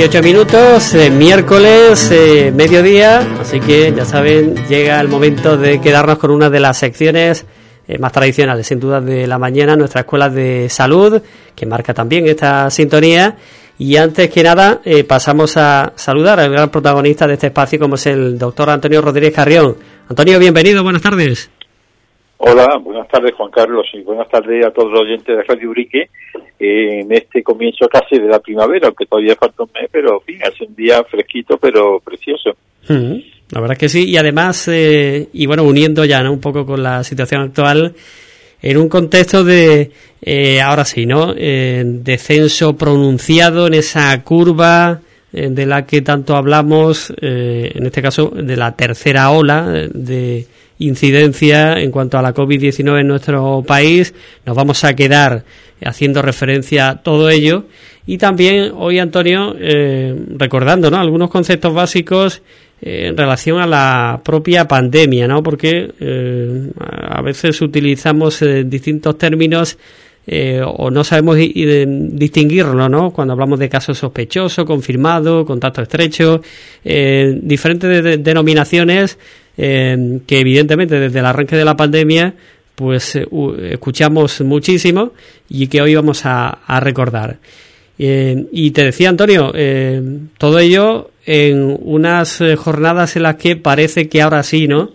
18 minutos, eh, miércoles, eh, mediodía, así que ya saben, llega el momento de quedarnos con una de las secciones eh, más tradicionales, sin duda, de la mañana, nuestra escuela de salud, que marca también esta sintonía. Y antes que nada, pasamos a saludar al gran protagonista de este espacio, como es el doctor Antonio Rodríguez Carrión. Antonio, bienvenido, buenas tardes. Hola, buenas tardes Juan Carlos y buenas tardes a todos los oyentes de Radio Urique en este comienzo casi de la primavera, aunque todavía falta un mes, pero en fin, hace un día fresquito pero precioso. La verdad que sí, y además, eh, y bueno, uniendo ya ¿no? un poco con la situación actual, en un contexto de, eh, ahora sí, ¿no? Eh, descenso pronunciado en esa curva de la que tanto hablamos, en este caso de la tercera ola de incidencia en cuanto a la COVID-19 en nuestro país. Nos vamos a quedar haciendo referencia a todo ello. Y también hoy, Antonio, eh, recordando ¿no? algunos conceptos básicos eh, en relación a la propia pandemia, ¿no? porque eh, a veces utilizamos distintos términos o no sabemos distinguirlo, ¿no? Cuando hablamos de casos sospechosos, confirmados, contacto estrecho, diferentes denominaciones que evidentemente desde el arranque de la pandemia pues eh, escuchamos muchísimo y que hoy vamos a, recordar. Eh, y te decía, Antonio, eh, todo ello en unas jornadas en las que parece que ahora sí, ¿no?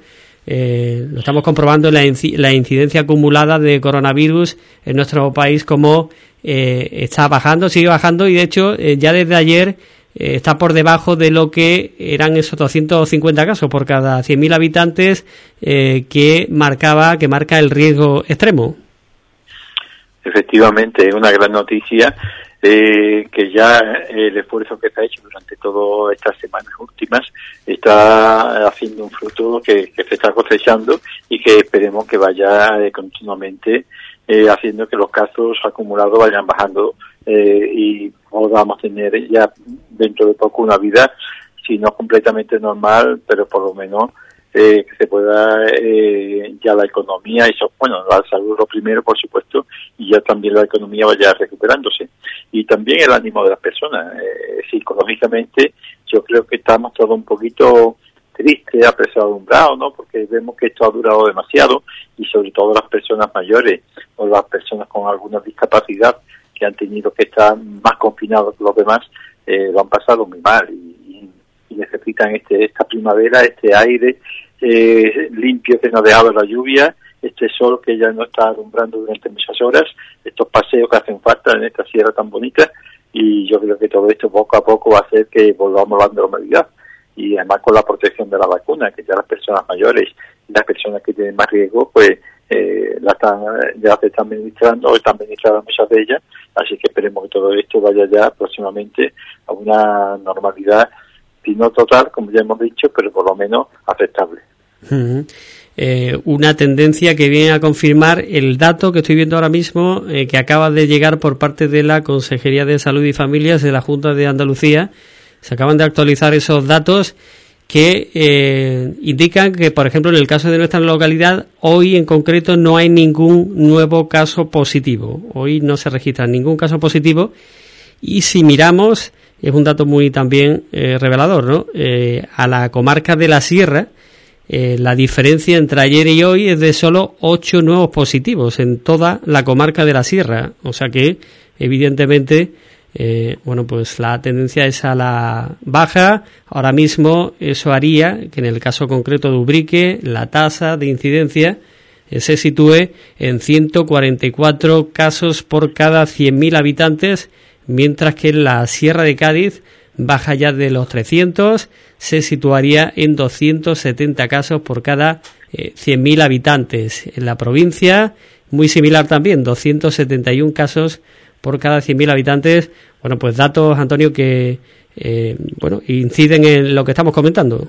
lo estamos comprobando la, la, incidencia acumulada de coronavirus en nuestro país como está bajando, sigue bajando y de hecho ya desde ayer eh, está por debajo de lo que eran esos 250 casos por cada 100.000 habitantes eh, que marcaba que marca el riesgo extremo. Efectivamente, una gran noticia eh, que ya el esfuerzo que se ha hecho durante todas estas semanas últimas está haciendo un fruto que, se está cosechando y que esperemos que vaya continuamente haciendo que los casos acumulados vayan bajando eh, y podamos tener ya dentro de poco una vida, si no completamente normal, pero por lo menos eh, que se pueda eh, ya la economía, eso, bueno, la salud lo primero, por supuesto, y ya también la economía vaya recuperándose. Y también el ánimo de las personas. Eh, psicológicamente, yo creo que estamos todos un poquito tristes, apesadumbrados, ¿no? Porque vemos que esto ha durado demasiado y sobre todo las personas mayores o las personas con alguna discapacidad que han tenido que estar más confinados que los demás, eh, lo han pasado muy mal y, necesitan este, esta primavera, este aire eh, limpio que nos ha dejado la lluvia, este sol que ya no está alumbrando durante muchas horas, estos paseos que hacen falta en esta sierra tan bonita y yo creo que todo esto poco a poco va a hacer que volvamos a la normalidad. Y además con la protección de la vacuna, que ya las personas mayores y las personas que tienen más riesgo, pues eh, la están, ya se están administrando están administradas muchas de ellas, así que esperemos que todo esto vaya ya próximamente a una normalidad, si no total, como ya hemos dicho, pero por lo menos aceptable. Eh, una tendencia que viene a confirmar el dato que estoy viendo ahora mismo, eh, que acaba de llegar por parte de la Consejería de Salud y Familias de la Junta de Andalucía. Se acaban de actualizar esos datos que eh, indican que, por ejemplo, en el caso de nuestra localidad, hoy en concreto no hay ningún nuevo caso positivo. Hoy no se registra ningún caso positivo. Y si miramos, es un dato muy también eh, revelador, ¿no? Eh, a la comarca de la Sierra, la diferencia entre ayer y hoy es de solo ocho nuevos positivos en toda la comarca de la Sierra. O sea que, evidentemente, eh, bueno, pues la tendencia es a la baja. Ahora mismo eso haría que en el caso concreto de Ubrique la tasa de incidencia eh, se sitúe en 144 casos por cada 100.000 habitantes, mientras que en la Sierra de Cádiz baja ya de los 300, se situaría en 270 casos por cada 100.000 eh, habitantes. En la provincia, muy similar también, 271 casos por cada 100.000 habitantes. Bueno, pues datos, Antonio, que eh, bueno inciden en lo que estamos comentando.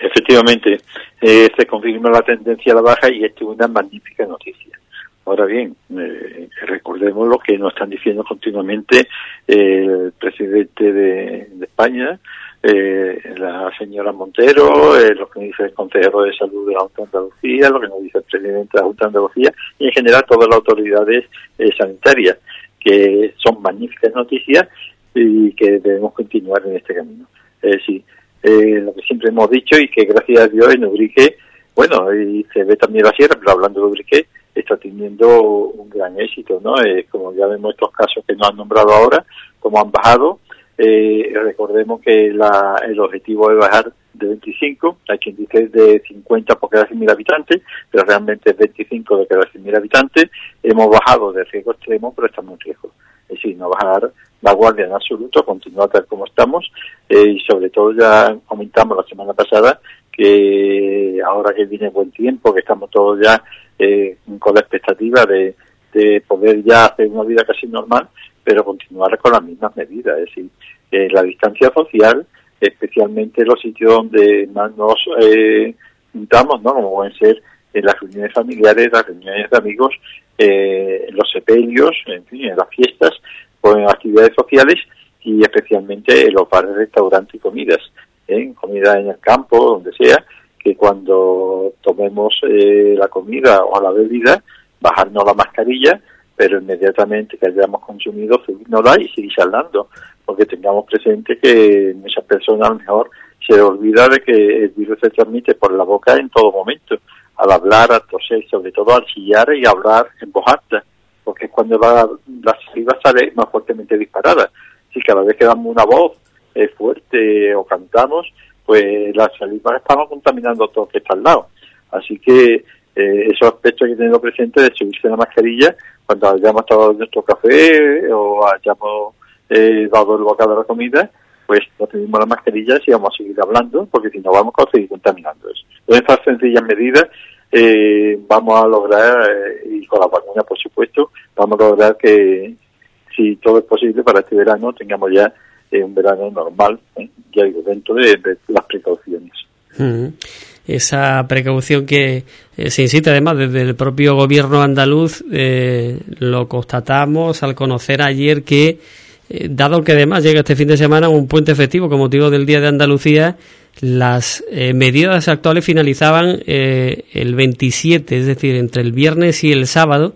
Efectivamente, eh, se confirma la tendencia a la baja y esto es una magnífica noticia, Ahora bien, eh, recordemos lo que nos están diciendo continuamente el presidente de, España, eh, la señora Montero, eh, lo que nos dice el consejero de salud de la Junta de Andalucía, lo que nos dice el presidente de la Junta de Andalucía y en general todas las autoridades sanitarias, que son magníficas noticias y que debemos continuar en este camino. Es decir, lo que siempre hemos dicho y que gracias a Dios en Ubrique, bueno, y se ve también la sierra, pero hablando de Ubrique, está teniendo un gran éxito, ¿no? Eh, como ya vemos estos casos que nos han nombrado ahora, como han bajado, eh, recordemos que el objetivo es bajar de 25, hay quien dice de 50 por cada 100.000 habitantes, pero realmente es 25 de cada 100.000 habitantes. Hemos bajado de riesgo extremo, pero estamos en riesgo. Es decir, no bajar la guardia en absoluto, continuar tal como estamos, eh, y sobre todo ya comentamos la semana pasada que ahora que viene buen tiempo, que estamos todos ya eh, con la expectativa de, poder ya hacer una vida casi normal, pero continuar con las mismas medidas, es decir, la distancia social, especialmente en los sitios donde más nos eh, juntamos, ¿no? Como pueden ser en las reuniones familiares, las reuniones de amigos, eh, los sepelios, en fin, en las fiestas, o en actividades sociales y especialmente en los bares, restaurantes y comidas, en comida en el campo, donde sea, que cuando tomemos eh, la comida o la bebida, bajarnos la mascarilla, pero inmediatamente que hayamos consumido, subirnosla y seguir hablando, porque tengamos presente que muchas personas a lo mejor se olvida de que el virus se transmite por la boca en todo momento, al hablar, al toser, sobre todo al chillar y hablar en voz alta, porque es cuando la, la saliva sale más fuertemente disparada. Si cada vez que damos una voz eh, fuerte o cantamos, pues las saliva estamos contaminando todo lo que está al lado. Así que eh, esos aspectos hay que tenerlo presente de subirse la mascarilla cuando hayamos tomado nuestro café o hayamos eh, dado el bocado de la comida, pues no tenemos la mascarilla y vamos a seguir hablando, porque si no vamos a seguir contaminando eso. Con estas sencillas medidas eh, vamos a lograr, eh, y con la vacuna por supuesto, vamos a lograr que si todo es posible para este verano tengamos ya un verano normal, ¿eh? ya dentro de, las precauciones. Esa precaución que eh, se insiste además desde el propio gobierno andaluz, eh, lo constatamos al conocer ayer que, dado que además llega este fin de semana un puente efectivo con motivo del Día de Andalucía, las medidas actuales finalizaban el 27, es decir, entre el viernes y el sábado,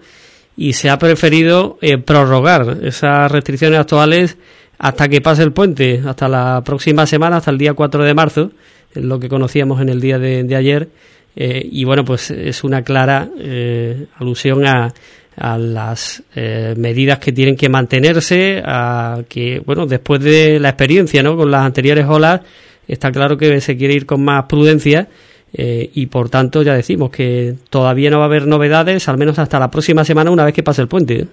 y se ha preferido prorrogar esas restricciones actuales hasta que pase el puente, hasta la próxima semana, hasta el día 4 de marzo, lo que conocíamos en el día de, ayer. Eh, y bueno, pues es una clara eh, alusión a, a las eh, medidas que tienen que mantenerse, a que, bueno, después de la experiencia ¿no? con las anteriores olas, está claro que se quiere ir con más prudencia y por tanto ya decimos que todavía no va a haber novedades, al menos hasta la próxima semana, una vez que pase el puente.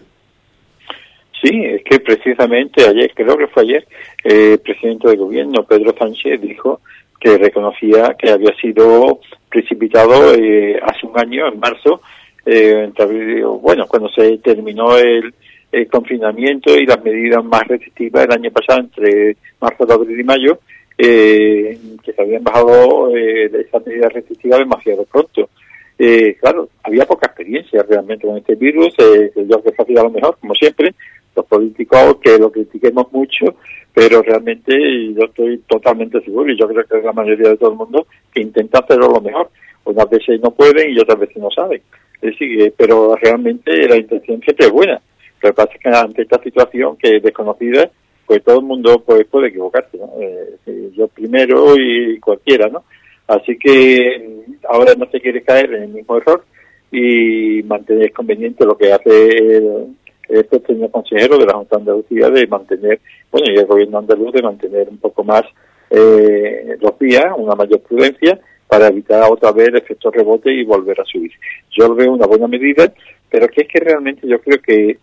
Sí, es que precisamente ayer, creo que fue ayer, el presidente del gobierno, Pedro Sánchez, dijo que reconocía que había sido precipitado eh, hace un año, en marzo, eh, bueno, cuando se terminó el, confinamiento y las medidas más restrictivas el año pasado, entre marzo, abril y mayo, eh, que se habían bajado de esas medidas restrictivas demasiado pronto. claro, había poca experiencia realmente con este virus, yo creo que fue a lo mejor, como siempre, los políticos que lo critiquemos mucho, pero realmente yo estoy totalmente seguro y yo creo que es la mayoría de todo el mundo que intenta hacerlo lo mejor. Unas veces no pueden y otras veces no saben. Eh, pero realmente la intención siempre es buena. Lo que pasa es que ante esta situación que es desconocida, pues todo el mundo pues, puede equivocarse, ¿no? Eh, yo primero y cualquiera, ¿no? Así que ahora no se quiere caer en el mismo error y mantener conveniente lo que hace el, este señor consejero de la Junta de de mantener, bueno, y el gobierno andaluz de mantener un poco más eh, los días, una mayor prudencia para evitar otra vez el efecto rebote y volver a subir. Yo lo veo una buena medida, pero que es que realmente yo creo que,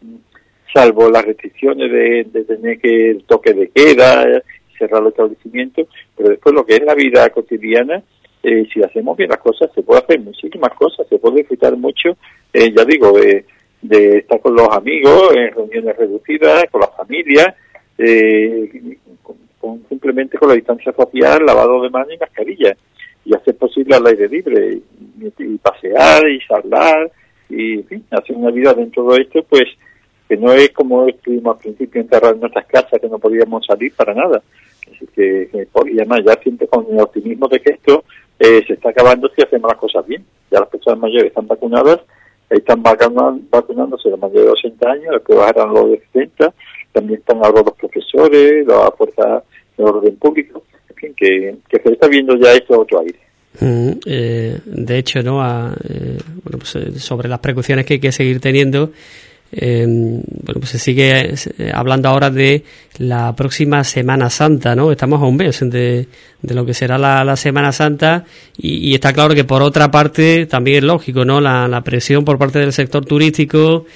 salvo las restricciones de, tener que el toque de queda, cerrar los establecimientos, pero después lo que es la vida cotidiana, eh, si hacemos bien las cosas, se puede hacer muchísimas cosas, se puede disfrutar mucho, eh, ya digo, de de estar con los amigos en reuniones reducidas, con la familia, eh, con, simplemente con la distancia social, lavado de manos y mascarilla, y hacer posible al aire libre, y, pasear y charlar, y hacer una vida dentro de esto, pues que no es como estuvimos al principio enterrados en nuestras casas, que no podíamos salir para nada. Así que, y además ya siempre con el optimismo de que esto eh, se está acabando si hacemos las cosas bien. Ya las personas mayores están vacunadas, están vacunándose los mayores de 80 años, después bajarán los de 70, también están ahora los profesores, la fuerza de orden público, en fin, que, se está viendo ya esto otro aire. Mm, eh, de hecho, ¿no? Eh, bueno, pues, sobre las precauciones que hay que seguir teniendo, eh, bueno, pues se sigue eh, hablando ahora de la próxima Semana Santa, ¿no? Estamos a un mes de, de lo que será la, Semana Santa y, está claro que por otra parte también es lógico, ¿no? La, la presión por parte del sector turístico,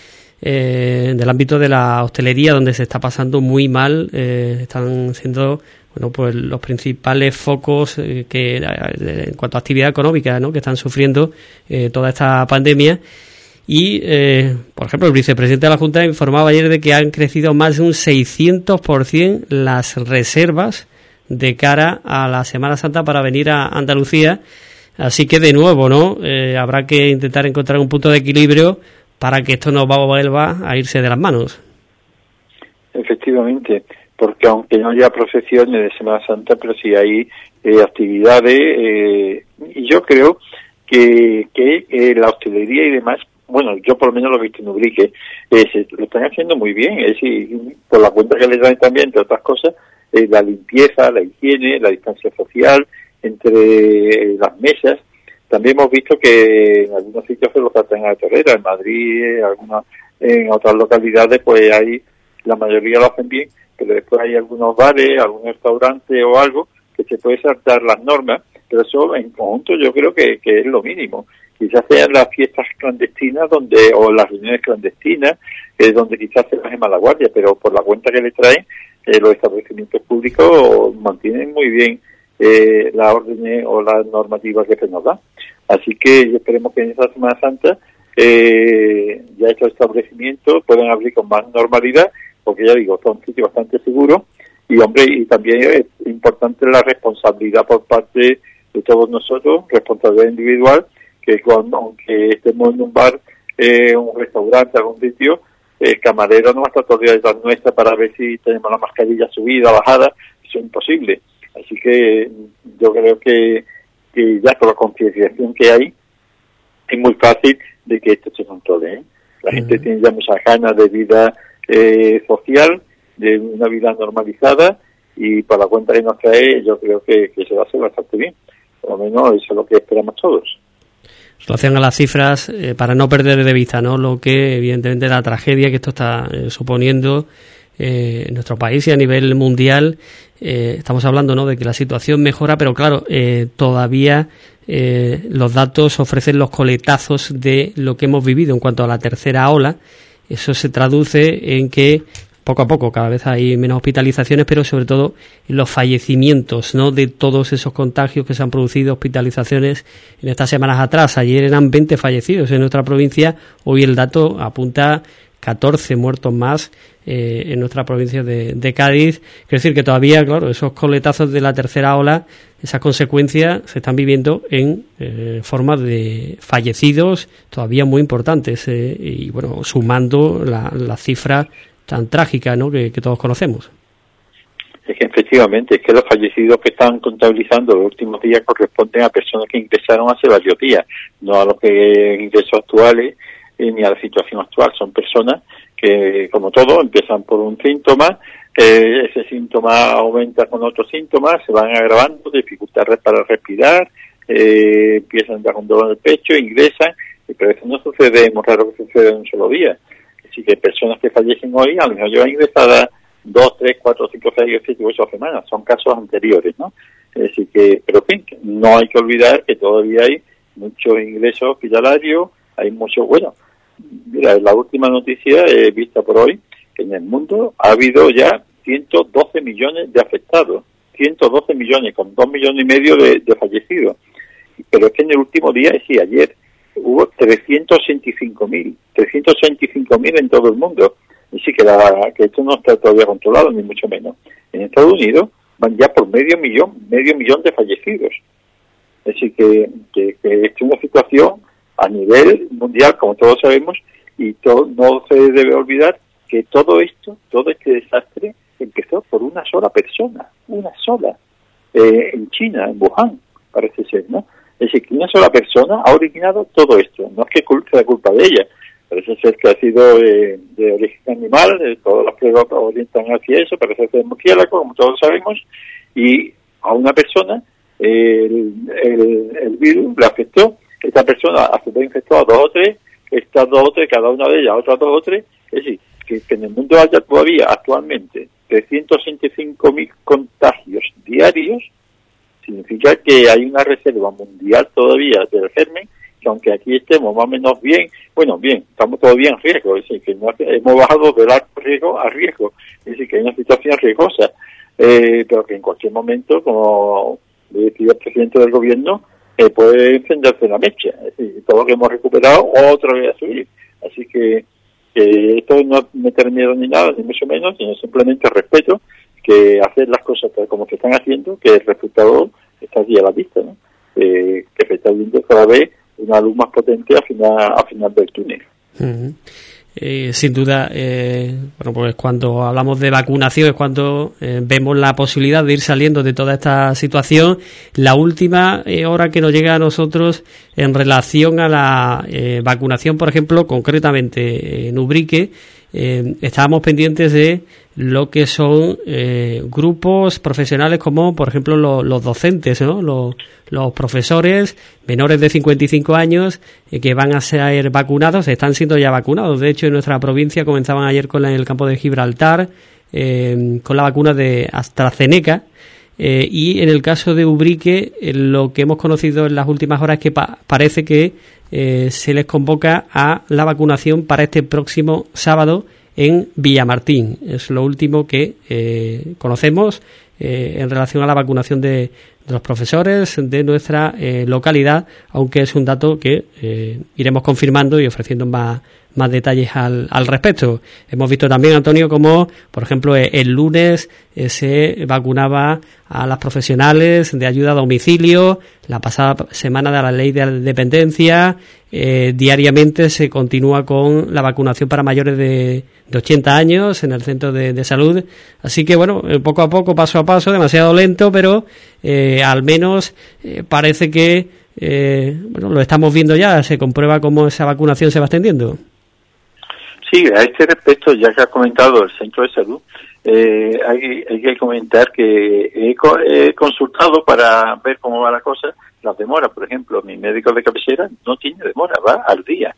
eh, del ámbito de la hostelería, donde se está pasando muy mal, eh, están siendo bueno, pues los principales focos eh, que en cuanto a actividad económica, ¿no? Que están sufriendo toda esta pandemia y, eh, por ejemplo, el vicepresidente de la Junta informaba ayer de que han crecido más de un 600% las reservas de cara a la Semana Santa para venir a Andalucía. Así que, de nuevo, ¿no? Eh, habrá que intentar encontrar un punto de equilibrio para que esto no vuelva a irse de las manos. Efectivamente, porque aunque no haya procesiones de Semana Santa, pero sí hay eh, actividades, eh, y yo creo que, que la hostelería y demás bueno, yo por lo menos lo he visto en Ubrique, eh, lo están haciendo muy bien, es decir, por la cuenta que le dan también, entre otras cosas, eh, la limpieza, la higiene, la distancia social entre eh, las mesas. También hemos visto que en algunos sitios se lo tratan a torrera, en Madrid, en, algunas, en otras localidades, pues ahí la mayoría lo hacen bien, pero después hay algunos bares, algún restaurante o algo que se puede saltar las normas, pero eso en conjunto yo creo que, que es lo mínimo. Quizás sean las fiestas clandestinas donde o las reuniones clandestinas eh, donde quizás se baje mala guardia pero por la cuenta que le traen eh, los establecimientos públicos mantienen muy bien eh, las órdenes o las normativas que se nos dan. Así que esperemos que en esta Semana Santa eh, ya estos establecimientos puedan abrir con más normalidad porque ya digo son sitios bastante seguros y hombre y también es importante la responsabilidad por parte todos nosotros responsabilidad individual que cuando, aunque estemos en un bar, eh, un restaurante, algún sitio, el camarero no va a estar todavía detrás nuestra para ver si tenemos la mascarilla subida, bajada, eso es imposible. Así que yo creo que, que ya con la concienciación que hay, es muy fácil de que esto se controle. ¿eh? La gente tiene ya muchas ganas de vida eh, social, de una vida normalizada, y por la cuenta que nos trae, yo creo que, que se va a hacer bastante bien. Por lo menos eso es lo que esperamos todos relación a las cifras, eh, para no perder de vista ¿no? lo que, evidentemente, la tragedia que esto está eh, suponiendo eh, en nuestro país y a nivel mundial. estamos hablando ¿no? de que la situación mejora, pero claro, todavía los datos ofrecen los coletazos de lo que hemos vivido en cuanto a la tercera ola. Eso se traduce en que poco a poco cada vez hay menos hospitalizaciones, pero sobre todo los fallecimientos, ¿no? De todos esos contagios que se han producido, hospitalizaciones en estas semanas atrás. Ayer eran 20 fallecidos en nuestra provincia, hoy el dato apunta 14 muertos más eh, en nuestra provincia de, Cádiz. Quiero decir que todavía, claro, esos coletazos de la tercera ola, esas consecuencias se están viviendo en eh, forma de fallecidos todavía muy importantes. Eh, y bueno, sumando la, la cifra tan trágica ¿no? que, todos conocemos. Es que efectivamente, es que los fallecidos que están contabilizando los últimos días corresponden a personas que ingresaron hace varios días, no a los que ingresos actuales eh, ni a la situación actual. Son personas que, como todo, empiezan por un síntoma, eh, ese síntoma aumenta con otros síntomas, se van agravando, dificultades para respirar, eh, empiezan a con dolor en el pecho, ingresan, pero eso no sucede, es muy raro que suceda en un solo día. Así que personas que fallecen hoy a lo mejor llevan ingresadas dos, tres, cuatro, cinco, seis, siete, ocho semanas. Son casos anteriores, ¿no? Así que, pero en fin, no hay que olvidar que todavía hay muchos ingresos hospitalarios, hay muchos, bueno, mira, la última noticia eh, vista por hoy, que en el mundo ha habido ya 112 millones de afectados, 112 millones, con 2 millones y medio de, de fallecidos. Pero es que en el último día, es decir, ayer, hubo 385.000, 385.000 en todo el mundo. Y sí que, la, que esto no está todavía controlado, ni mucho menos. En Estados Unidos van ya por medio millón, medio millón de fallecidos. Es decir, que, que, es una situación a nivel mundial, como todos sabemos, y todo, no se debe olvidar que todo esto, todo este desastre, empezó por una sola persona, una sola, eh, en China, en Wuhan, parece ser, ¿no? Es decir, que una sola persona ha originado todo esto. No es que sea culpa de ella, parece ser que ha sido de, origen animal, de todas las pruebas orientan hacia eso, parece ser murciélago, como todos sabemos, y a una persona el, virus le afectó, esta persona a su vez infectó a dos o tres, estas dos o tres, cada una de ellas, otras dos o tres, es decir, que, en el mundo haya todavía actualmente 365.000 contagios diarios, significa que hay una reserva mundial todavía del germen, que aunque aquí estemos más o menos bien, bueno, bien, estamos todavía en riesgo, es decir, que hemos bajado del alto riesgo a riesgo, es decir, que hay una situación riesgosa, eh, pero que en cualquier momento, como decía el presidente del gobierno, eh, puede encenderse la mecha, es decir, todo lo que hemos recuperado otra vez a subir. Así que esto no meter miedo ni nada, ni mucho menos, sino simplemente respeto que hacer las cosas como se están haciendo, que el resultado está allí a la vista, ¿no? Eh, que se está viendo cada vez una luz más potente a final, a final del túnel. Eh, sin duda, eh, bueno, pues cuando hablamos de vacunación es cuando eh, vemos la posibilidad de ir saliendo de toda esta situación. La última hora que nos llega a nosotros en relación a la vacunación, por ejemplo, concretamente en Ubrique, estábamos pendientes de lo que son eh, grupos profesionales como, por ejemplo, los docentes, los, profesores menores de 55 años eh, que van a ser vacunados, están siendo ya vacunados. De hecho, en nuestra provincia comenzaban ayer con el campo de Gibraltar eh, con la vacuna de AstraZeneca. y en el caso de Ubrique, lo que hemos conocido en las últimas horas es que parece que se les convoca a la vacunación para este próximo sábado en Villamartín. Es lo último que eh, conocemos eh, en relación a la vacunación de, los profesores de nuestra eh, localidad, aunque es un dato que iremos confirmando y ofreciendo más, más detalles al, al respecto. Hemos visto también, Antonio, como, por ejemplo, e, el lunes eh, se vacunaba a las profesionales de ayuda a domicilio, la pasada semana de la ley de dependencia, eh, diariamente se continúa con la vacunación para mayores de, de 80 años en el centro de, salud. Así que, bueno, eh, poco a poco, paso a paso, demasiado lento, pero al menos parece que, bueno, lo estamos viendo ya, se comprueba cómo esa vacunación se va extendiendo. Sí, a este respecto, ya que ha comentado el centro de salud, eh, hay, que comentar que he, consultado para ver cómo va la cosa, las demoras. Por ejemplo, mi médico de cabecera no tiene demora, va al día.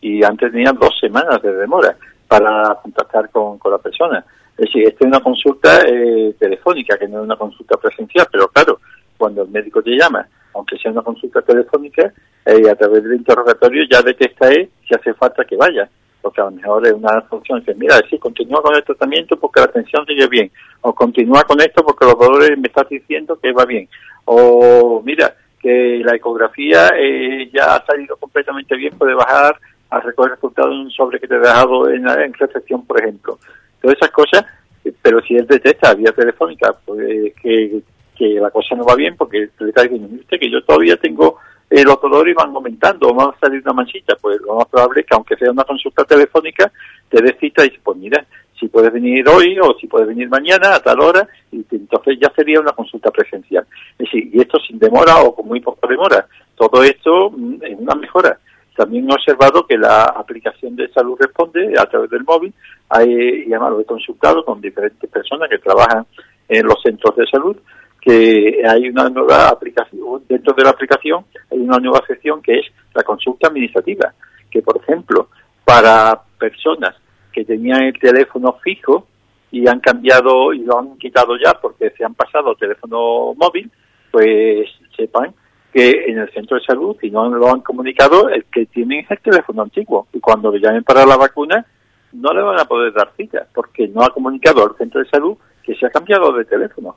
Y antes tenía dos semanas de demora para contactar con, la persona. Es decir, esta es una consulta eh, telefónica, que no es una consulta presencial, pero claro, cuando el médico te llama, aunque sea una consulta telefónica, eh, a través del interrogatorio ya detecta si hace falta que vaya porque a lo mejor es una función que, mira, sí, continúa con el tratamiento porque la atención sigue bien, o continúa con esto porque los dolores me están diciendo que va bien, o mira, que la ecografía eh, ya ha salido completamente bien, puede bajar a recoger resultados en un sobre que te he dejado en, en recepción, por ejemplo. Todas esas cosas, eh, pero si él detecta vía telefónica pues, que, la cosa no va bien, porque le está diciendo, que yo todavía tengo eh, los dolores van aumentando o va a salir una manchita, pues lo más probable es que aunque sea una consulta telefónica, te des cita y pues mira, si puedes venir hoy o si puedes venir mañana a tal hora, y entonces ya sería una consulta presencial. Es decir, y esto sin demora o con muy poca demora. Todo esto mm, es una mejora. También he observado que la aplicación de Salud Responde a través del móvil, hay, y además lo he consultado con diferentes personas que trabajan en los centros de salud, que hay una nueva aplicación, dentro de la aplicación hay una nueva sección que es la consulta administrativa, que por ejemplo, para personas que tenían el teléfono fijo y han cambiado y lo han quitado ya porque se han pasado teléfono móvil, pues sepan que en el centro de salud, si no lo han comunicado, el que tienen es el teléfono antiguo. Y cuando le llamen para la vacuna, no le van a poder dar cita, porque no ha comunicado al centro de salud que se ha cambiado de teléfono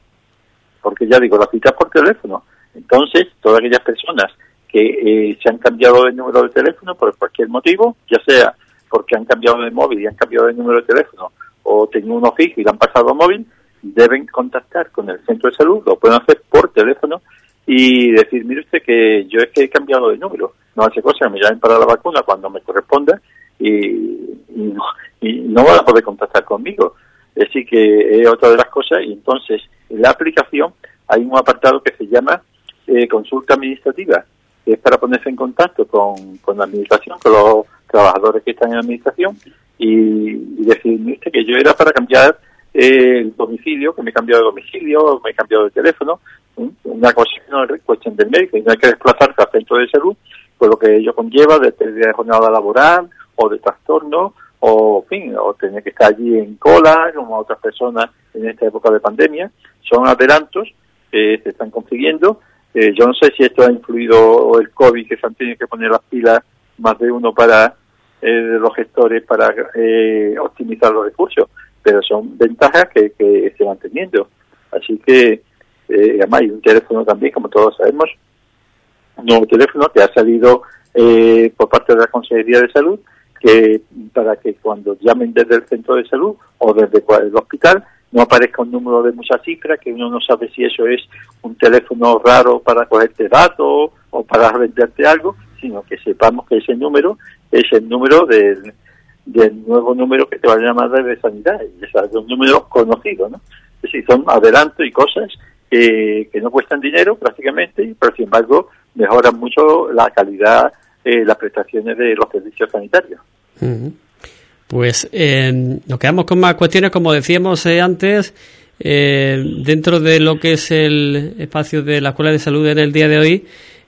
porque ya digo, la cita por teléfono. Entonces, todas aquellas personas que eh, se han cambiado de número de teléfono por cualquier motivo, ya sea porque han cambiado de móvil y han cambiado de número de teléfono, o tienen uno fijo y lo han pasado a móvil, deben contactar con el centro de salud, lo pueden hacer por teléfono y decir, mire usted que yo es que he cambiado de número no hace cosa, me llamen para la vacuna cuando me corresponda y, no, y no van a poder contactar conmigo. Es decir, que es otra de las cosas. Y entonces en la aplicación hay un apartado que se llama eh, consulta administrativa, que es para ponerse en contacto con, con la administración, con los trabajadores que están en la administración y, decirme que yo era para cambiar el domicilio, que me he cambiado de domicilio, me he cambiado de teléfono, una cosa es cuestión del médico, y no hay que desplazarse al centro de salud, por lo que ello conlleva de pérdida de jornada laboral o de trastorno, o, fin, o tener que estar allí en cola, como otras personas en esta época de pandemia. Son adelantos que se están consiguiendo. Eh, yo no sé si esto ha influido el COVID, que se han tenido que poner las pilas más de uno para eh, los gestores para eh, optimizar los recursos, pero son ventajas que, que se van teniendo. Así que, eh, además, hay un teléfono también, como todos sabemos, un nuevo teléfono que ha salido eh, por parte de la Consejería de Salud, que para que cuando llamen desde el centro de salud o desde el hospital no aparezca un número de muchas cifras, que uno no sabe si eso es un teléfono raro para cogerte datos o para venderte algo, sino que sepamos que ese número es el número del, del nuevo número que te va a llamar de sanidad, es un número conocido, ¿no? Es decir, son adelantos y cosas que, que no cuestan dinero prácticamente, pero sin embargo mejoran mucho la calidad, eh, las prestaciones de los servicios sanitarios. Pues eh, nos quedamos con más cuestiones, como decíamos eh, antes, eh, dentro de lo que es el espacio de la Escuela de Salud en el día de hoy.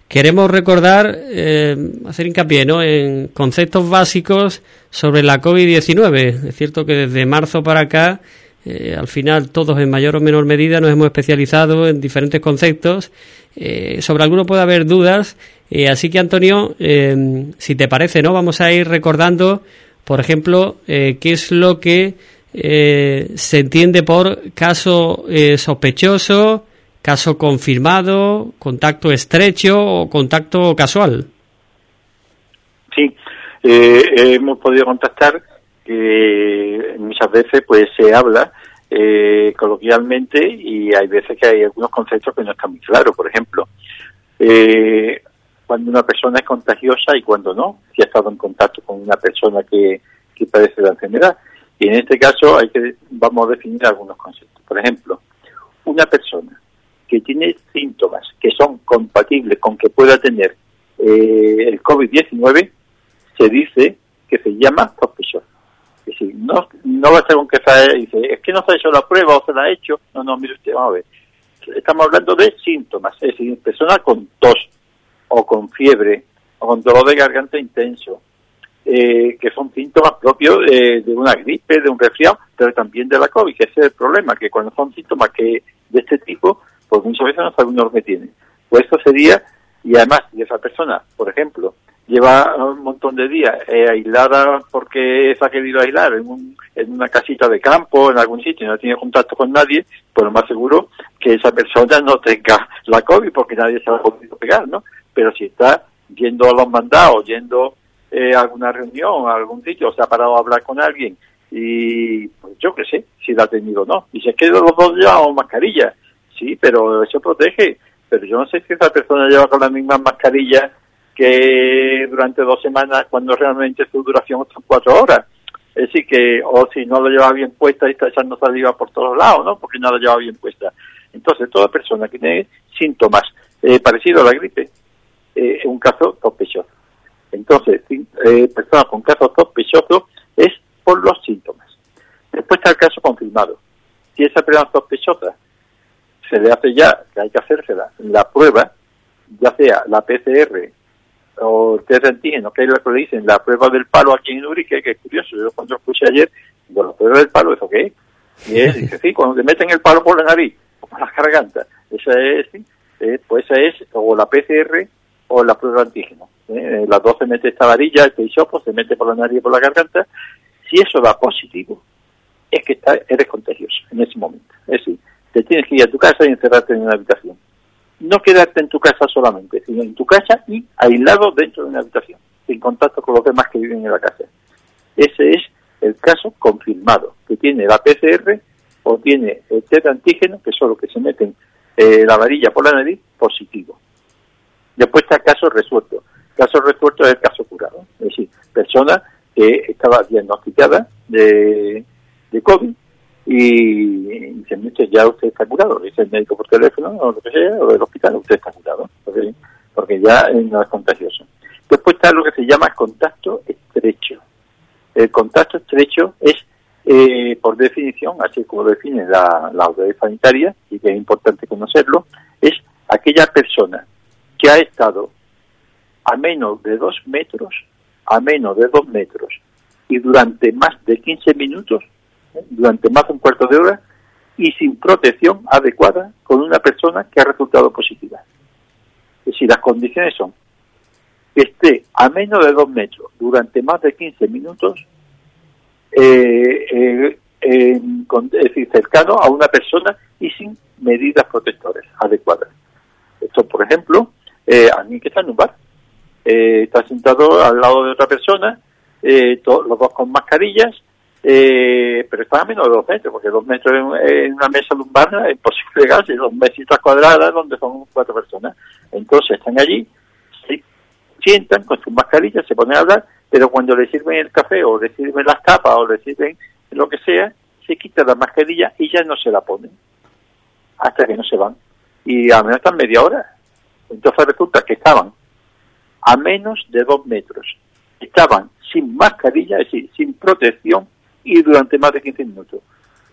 Queremos recordar, eh, hacer hincapié ¿no? en conceptos básicos sobre la COVID-19. Es cierto que desde marzo para acá, eh, al final todos en mayor o menor medida nos hemos especializado en diferentes conceptos. Eh, sobre alguno puede haber dudas, eh, así que Antonio, eh, si te parece, no vamos a ir recordando, por ejemplo, eh, qué es lo que eh, se entiende por caso sospechoso, caso confirmado, contacto estrecho o contacto casual. Sí, hemos podido contactar que muchas veces pues se habla eh, coloquialmente y hay veces que hay algunos conceptos que no están muy claros. Por ejemplo, eh, cuando una persona es contagiosa y cuando no, si ha estado en contacto con una persona que, que padece la enfermedad. Y en este caso hay que vamos a definir algunos conceptos. Por ejemplo, una persona que tiene síntomas que son compatibles con que pueda tener eh, el COVID-19, se dice que se llama sospechoso. Es decir, no, no basta con que se dice, es que no se ha hecho la prueba o se la ha hecho. No, no, mire usted, vamos a ver. Estamos hablando de síntomas, es decir, persona con tos o con fiebre o con dolor de garganta intenso, eh, que son síntomas propios de, de, una gripe, de un resfriado, pero también de la COVID, que ese es el problema, que cuando son síntomas que de este tipo, pues muchas veces no sabemos lo que tiene. Pues eso sería, y además, si esa persona, por ejemplo, lleva un montón de días eh, aislada porque se ha querido aislar en, un, en una casita de campo, en algún sitio, y no tiene contacto con nadie, pues lo más seguro que esa persona no tenga la COVID porque nadie se la ha podido pegar, ¿no? Pero si está yendo a los mandados, yendo eh, a alguna reunión, a algún sitio, o se ha parado a hablar con alguien y pues yo qué sé, si la ha tenido o no. Y si es que los dos llevamos mascarilla, sí, pero eso protege. Pero yo no sé si esa persona lleva con la misma mascarilla que durante dos semanas cuando realmente su duración son cuatro horas. Es decir, que, o si no lo lleva bien puesta está echando saliva por todos lados, ¿no? Porque no lo lleva bien puesta. Entonces, toda persona que tiene síntomas eh, parecidos a la gripe eh, es un caso sospechoso. Entonces, eh, personas con casos sospechosos es por los síntomas. Después está el caso confirmado. Si esa persona sospechosa se le hace ya, que hay que hacerse la prueba, ya sea la PCR o test antígeno, que es lo que le dicen, la prueba del palo aquí en Urique, que es curioso, yo cuando escuché ayer, digo, la prueba del palo, ¿eso qué es? Y es, dice, sí, cuando te meten el palo por la nariz, o por la garganta, esa es, eh, pues esa es o la PCR o la prueba de antígeno. ¿eh? Las dos se mete esta varilla, este hisopo, se mete por la nariz y por la garganta. Si eso da positivo, es que está, eres contagioso en ese momento. Es decir, te tienes que ir a tu casa y encerrarte en una habitación. No quedarte en tu casa solamente, sino en tu casa y aislado dentro de una habitación, sin contacto con los demás que viven en la casa. Ese es el caso confirmado, que tiene la PCR o tiene el test antígeno, que son los que se meten eh, la varilla por la nariz, positivo. Después está el caso resuelto. caso resuelto es el caso curado. Es decir, persona que estaba diagnosticada de, de COVID y dicen, ya usted está curado, dice el médico por teléfono o lo que sea, o del hospital, usted está curado, porque, porque ya no es contagioso. Después está lo que se llama contacto estrecho. El contacto estrecho es, eh, por definición, así como define la, la autoridad sanitaria, y que es importante conocerlo, es aquella persona que ha estado a menos de dos metros, a menos de dos metros, y durante más de 15 minutos, ¿eh? Durante más de un cuarto de hora, y sin protección adecuada con una persona que ha resultado positiva. Es decir, las condiciones son que esté a menos de dos metros durante más de 15 minutos, eh, eh, es decir, cercano a una persona y sin medidas protectoras adecuadas. Esto, por ejemplo, eh, alguien que está en un bar, está sentado al lado de otra persona, los dos con mascarillas, eh, pero están a menos de dos metros, porque dos metros en, una mesa de un bar es imposible llegar, dos mesitas cuadradas donde son cuatro personas. Entonces están allí, se sientan con sus mascarillas, se ponen a hablar, pero cuando le sirven el café o le sirven las tapas o le sirven lo que sea, se quita la mascarilla y ya no se la ponen hasta que no se van. Y a menos están media hora. Entonces resulta que estaban a menos de dos metros. Estaban sin mascarilla, es decir, sin protección y durante más de 15 minutos.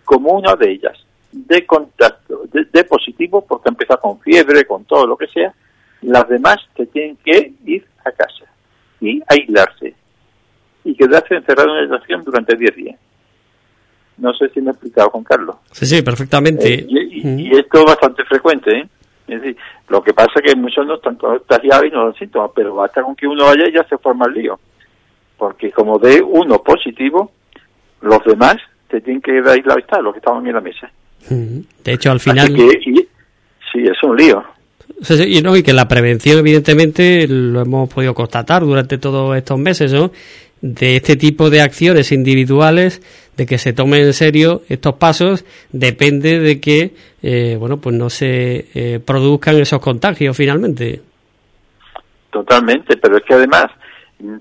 Como una de ellas de contacto, de, positivo, porque empezó con fiebre, con todo lo que sea, las demás que tienen que ir a casa y aislarse y quedarse encerrado en la habitación durante 10 días. No sé si me he explicado, con Carlos. Sí, sí, perfectamente. Eh, y, esto es bastante frecuente, ¿eh? Es decir, lo que pasa es que muchos no están contagiados y no dan síntomas, pero basta con que uno vaya y ya se forma el lío. Porque como de uno positivo, los demás se tienen que ir la vista, los que estaban en la mesa. De hecho, al final... sí, es un lío. Y, no, y que la prevención, evidentemente, lo hemos podido constatar durante todos estos meses, ¿no? De este tipo de acciones individuales, de que se tomen en serio estos pasos, depende de que, eh, bueno, pues no se eh, produzcan esos contagios finalmente. Totalmente, pero es que además,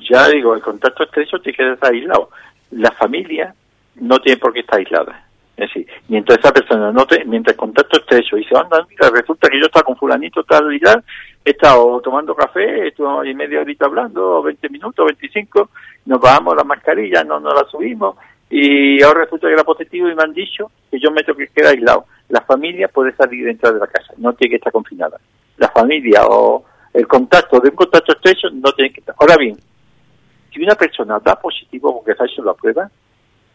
ya digo, el contacto estrecho tiene que estar aislado. La familia no tiene por qué estar aislada. Es decir, mientras esa persona no te, mientras el contacto estrecho se anda, mira, resulta que yo estaba con fulanito tal y tal, he estado tomando café, estuve y media horita hablando, 20 minutos, 25, nos bajamos la mascarilla, no nos la subimos, y ahora resulta que era positivo y me han dicho que yo me tengo que quedar aislado. La familia puede salir dentro de la casa, no tiene que estar confinada. La familia o el contacto de un contacto estrecho no tiene que estar. Ahora bien, si una persona da positivo porque se ha hecho la prueba,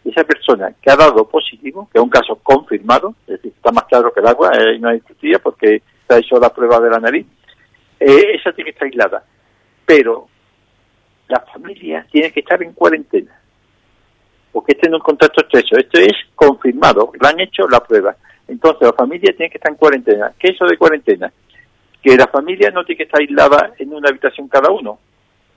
esa persona que ha dado positivo, que es un caso confirmado, es decir, está más claro que el agua, eh, no hay discutida porque se ha hecho la prueba de la nariz, eh, esa tiene que estar aislada. Pero la familia tiene que estar en cuarentena, porque esté en un contacto estrecho. Esto es confirmado, le han hecho la prueba. Entonces la familia tiene que estar en cuarentena. ¿Qué es eso de cuarentena? Que la familia no tiene que estar aislada en una habitación cada uno,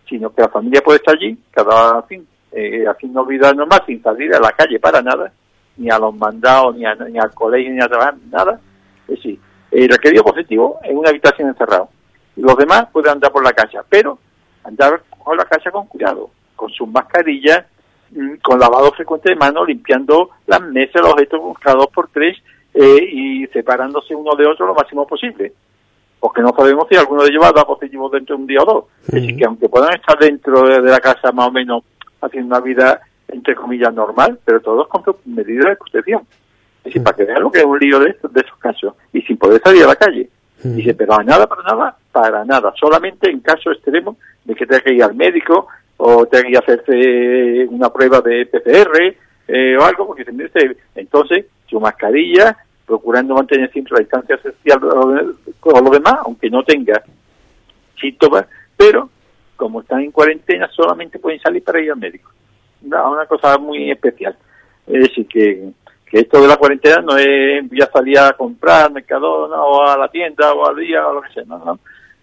sino que la familia puede estar allí cada fin eh, haciendo vida normal sin salir a la calle para nada, ni a los mandados, ni, ni al colegio, ni a trabajar, nada. Es decir, el requerido positivo en una habitación encerrado. Los demás pueden andar por la casa, pero andar por la casa con cuidado, con sus mascarillas, mm, con lavado frecuente de manos, limpiando las mesas, los objetos cada dos por tres eh, y separándose uno de otro lo máximo posible. Porque no sabemos si alguno de ellos va a dar positivo dentro de un día o dos. Es decir, que aunque puedan estar dentro de la casa más o menos haciendo una vida, entre comillas, normal, pero todos con medidas de protección. Es decir, para que vean lo que es un lío de, estos, de esos casos, y sin poder salir a la calle. Dice, pero a nada, para nada, para nada, solamente en caso extremo de que tenga que ir al médico o tenga que hacerse una prueba de PCR eh, o algo, porque se dice, entonces su mascarilla, procurando mantener siempre la distancia social con los demás, aunque no tenga síntomas, pero como están en cuarentena, solamente pueden salir para ir al médico. Una, cosa muy especial. Es decir, que, que esto de la cuarentena no es ya salir a comprar Mercadona o a la tienda o al día o lo que sea, no, no.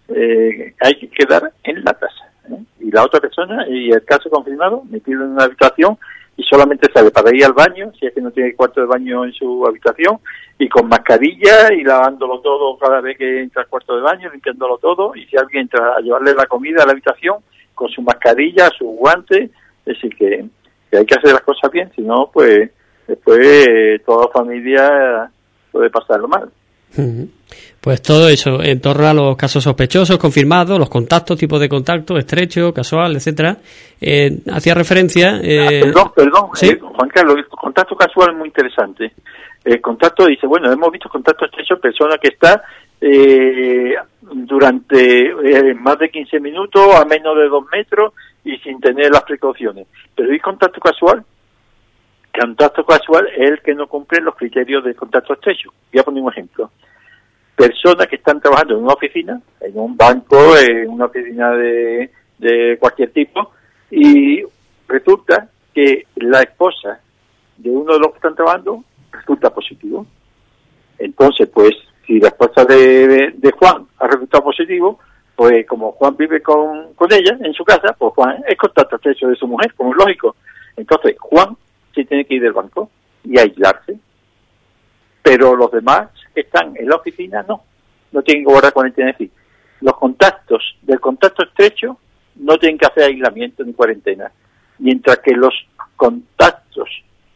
Eh, hay que quedar en la casa. ¿eh? Y la otra persona, y el caso confirmado, metido en una habitación y solamente sale para ir al baño, si es que no tiene cuarto de baño en su habitación, y con mascarilla y lavándolo todo cada vez que entra al cuarto de baño, limpiándolo todo, y si alguien entra a llevarle la comida a la habitación, con su mascarilla, sus guantes, es decir, que, hay que hacer las cosas bien, si no, pues después eh, toda familia puede pasarlo mal. Pues todo eso en torno a los casos sospechosos, confirmados, los contactos, tipos de contacto, estrecho, casual, etcétera. Eh, hacía referencia. Eh, ah, perdón, perdón, eh, Juan Carlos, el contacto casual es muy interesante. El contacto dice, bueno, hemos visto contacto estrecho, persona que está durante más de 15 minutos, a menos de dos metros y sin tener las precauciones. Pero ¿y contacto casual? Contacto casual es el que no cumple los criterios de contacto estrecho. Voy a poner un ejemplo. Personas que están trabajando en una oficina, en un banco, en una oficina de, de cualquier tipo, y resulta que la esposa de uno de los que están trabajando resulta positivo. Entonces, pues, si la esposa de, de, Juan ha resultado positivo, pues como Juan vive con, con ella en su casa, pues Juan es contacto estrecho de su mujer, como es lógico. Entonces, Juan sí tiene que ir del banco y aislarse. Pero los demás están en la oficina no, no tienen que guardar cuarentena. Es decir, los contactos del contacto estrecho no tienen que hacer aislamiento ni cuarentena, mientras que los contactos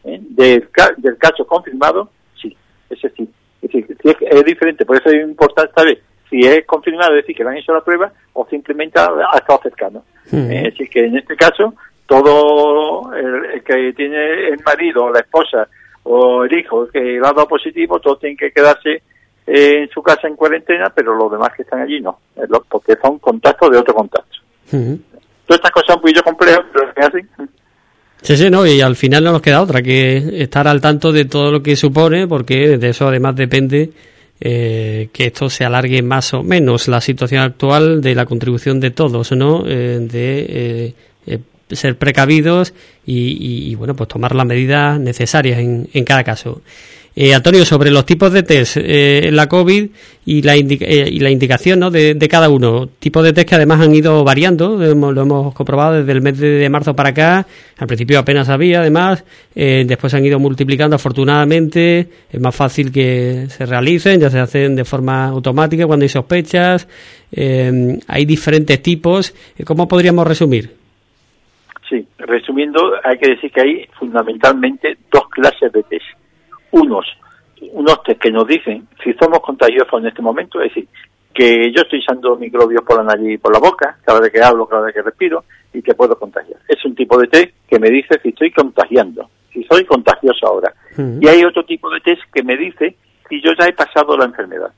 ¿eh? del, del caso confirmado, sí, es decir, es, decir, es, diferente, por eso es importante saber si es confirmado, es decir, que le han hecho la prueba, o simplemente ha, estado cercano. Es decir, que en este caso todo el, que tiene el marido o la esposa o el hijo que le ha dado positivo, todos tienen que quedarse en su casa en cuarentena, pero los demás que están allí no, porque son contactos de otro contacto. Todas estas cosas un poquillo complejas, pero que hacen. Sí, sí, no, y al final no nos queda otra que estar al tanto de todo lo que supone, porque de eso además depende eh, que esto se alargue más o menos la situación actual de la contribución de todos, ¿no? Eh, de eh, ser precavidos y, bueno, pues tomar las medidas necesarias en, en cada caso. Eh, Antonio, sobre los tipos de test eh, la COVID y la, eh, y la indicación ¿no? de, cada uno. Tipos de test que además han ido variando, lo hemos, comprobado desde el mes de, marzo para acá. Al principio apenas había, además. después han ido multiplicando, afortunadamente. Es más fácil que se realicen, ya se hacen de forma automática cuando hay sospechas. hay diferentes tipos. ¿Cómo podríamos resumir? Sí, resumiendo, hay que decir que hay fundamentalmente dos clases de test. Unos, unos test que nos dicen si somos contagiosos en este momento, es decir, que yo estoy usando microbios por la nariz y por la boca, cada vez que hablo, cada vez que respiro, y que puedo contagiar. Es un tipo de test que me dice si estoy contagiando, si soy contagioso ahora. Y hay otro tipo de test que me dice si yo ya he pasado la enfermedad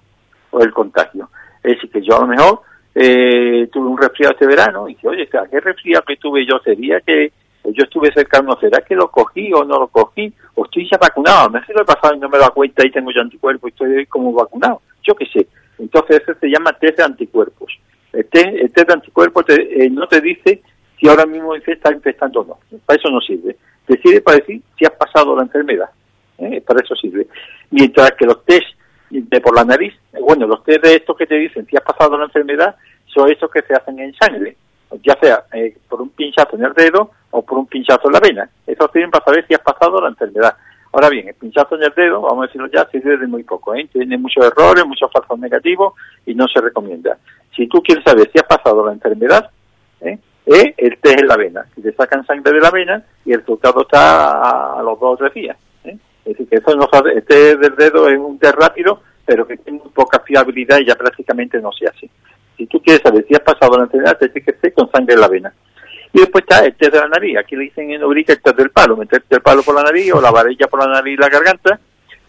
o el contagio. Es decir, que yo a lo mejor eh, tuve un resfriado este verano y dije, oye, ¿qué resfriado que tuve yo? ¿Sería que yo estuve cercano? ¿Será que lo cogí o no lo cogí? ¿O estoy ya vacunado? Me hace lo he pasado y no me da cuenta y tengo ya anticuerpos y estoy como vacunado. Yo qué sé. Entonces ese se llama test de anticuerpos. El test, de anticuerpos eh, no te dice si ahora mismo está infectando o no. Para eso no sirve. Te sirve para decir si has pasado la enfermedad. ¿eh? Para eso sirve. Mientras que los test de por la nariz, bueno, los test de estos que te dicen si has pasado la enfermedad son esos que se hacen en sangre, ya sea eh, por un pinchazo en el dedo o por un pinchazo en la vena. Esos sirven para saber si has pasado la enfermedad. Ahora bien, el pinchazo en el dedo, vamos a decirlo ya, sirve de muy poco, ¿eh? tiene muchos errores, muchos falsos negativos y no se recomienda. Si tú quieres saber si has pasado la enfermedad, ¿eh? ¿eh? el test en la vena. Si te sacan sangre de la vena y el resultado está a, los dos o tres días. Es decir, que eso no sabe, este del dedo es un test rápido, pero que tiene poca fiabilidad y ya prácticamente no se hace. Si tú quieres saber si has pasado la enfermedad, te tienes que hacer con sangre en la vena. Y después está el test de la nariz. Aquí le dicen en Obrica el test del palo. Meterte el palo por la nariz o la varilla por la nariz y la garganta.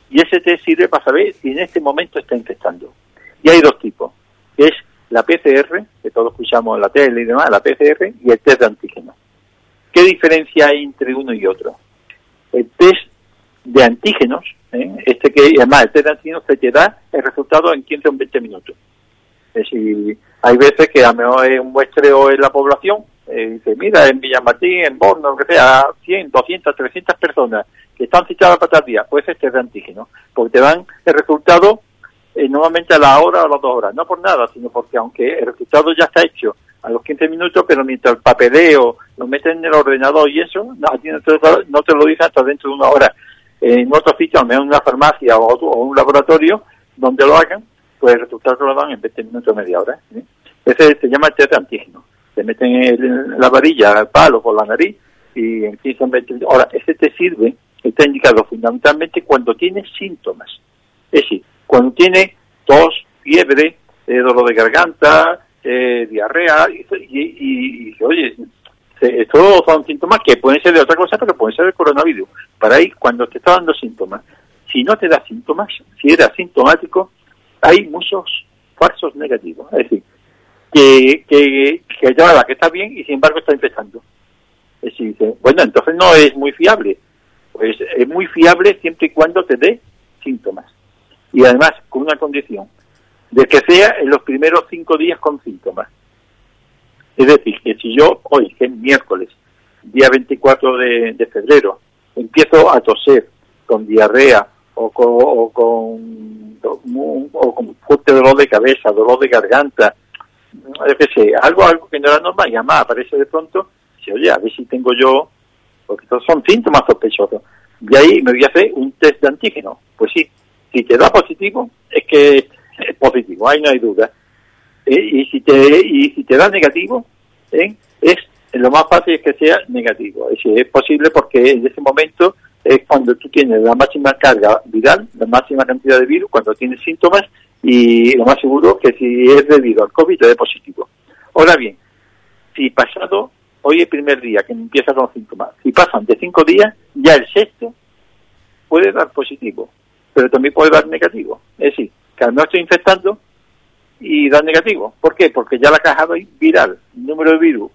Y ese test sirve para saber si en este momento está infectando. Y hay dos tipos. Es la PCR, que todos escuchamos en la tele y demás, la PCR, y el test de antígeno. ¿Qué diferencia hay entre uno y otro? El test de antígenos, ¿eh? este que además el test de antígenos se te da el resultado en 15 o 20 minutos. Es decir, hay veces que a lo mejor es un muestreo en la población, eh, dice, mira, en Villamartín, en Borno, lo que sea, 100, 200, 300 personas que están citadas para tal día, pues este es de antígeno, porque te dan el resultado eh, nuevamente a la hora o a las dos horas, no por nada, sino porque aunque el resultado ya está hecho a los 15 minutos, pero mientras el papeleo lo meten en el ordenador y eso, no, no te lo dicen hasta dentro de una hora. En otro sitio, al menos en una farmacia o, un laboratorio, donde lo hagan, pues el resultado lo dan en 20 minutos o media hora. Ese se llama test de antígeno. Se meten en la varilla, el palo por la nariz y en 15 20 Ahora, ese te sirve, está indicado fundamentalmente cuando tiene síntomas. Es decir, cuando tiene tos, fiebre, eh, dolor de garganta, eh, diarrea, y, y, oye, estos son síntomas que pueden ser de otra cosa, pero pueden ser del coronavirus. Para ahí, cuando te está dando síntomas, si no te da síntomas, si eres asintomático, hay muchos falsos negativos. Es decir, que, que, que ya que está bien y sin embargo está infectando. Es decir, bueno, entonces no es muy fiable. Pues es muy fiable siempre y cuando te dé síntomas. Y además, con una condición, de que sea en los primeros cinco días con síntomas. Es decir, que si yo hoy, que es miércoles, día 24 de, febrero, empiezo a toser con diarrea o con, o con, o con fuerte dolor de cabeza, dolor de garganta, yo sé, algo, algo que no era normal, y además aparece de pronto, si oye, a ver si tengo yo, porque estos son síntomas sospechosos, y ahí me voy a hacer un test de antígeno. Pues sí, si te da positivo, es que es positivo, ahí no hay duda. Eh, y si te y si te da negativo, ¿eh? es lo más fácil es que sea negativo. Es, es posible porque en ese momento es cuando tú tienes la máxima carga viral, la máxima cantidad de virus, cuando tienes síntomas y lo más seguro que si es debido al COVID te dé positivo. Ahora bien, si pasado, hoy el primer día que empieza con síntomas, si pasan de cinco días, ya el sexto puede dar positivo, pero también puede dar negativo. Es decir, que no estoy infectando y da negativo. ¿Por qué? Porque ya la caja viral, el número de virus,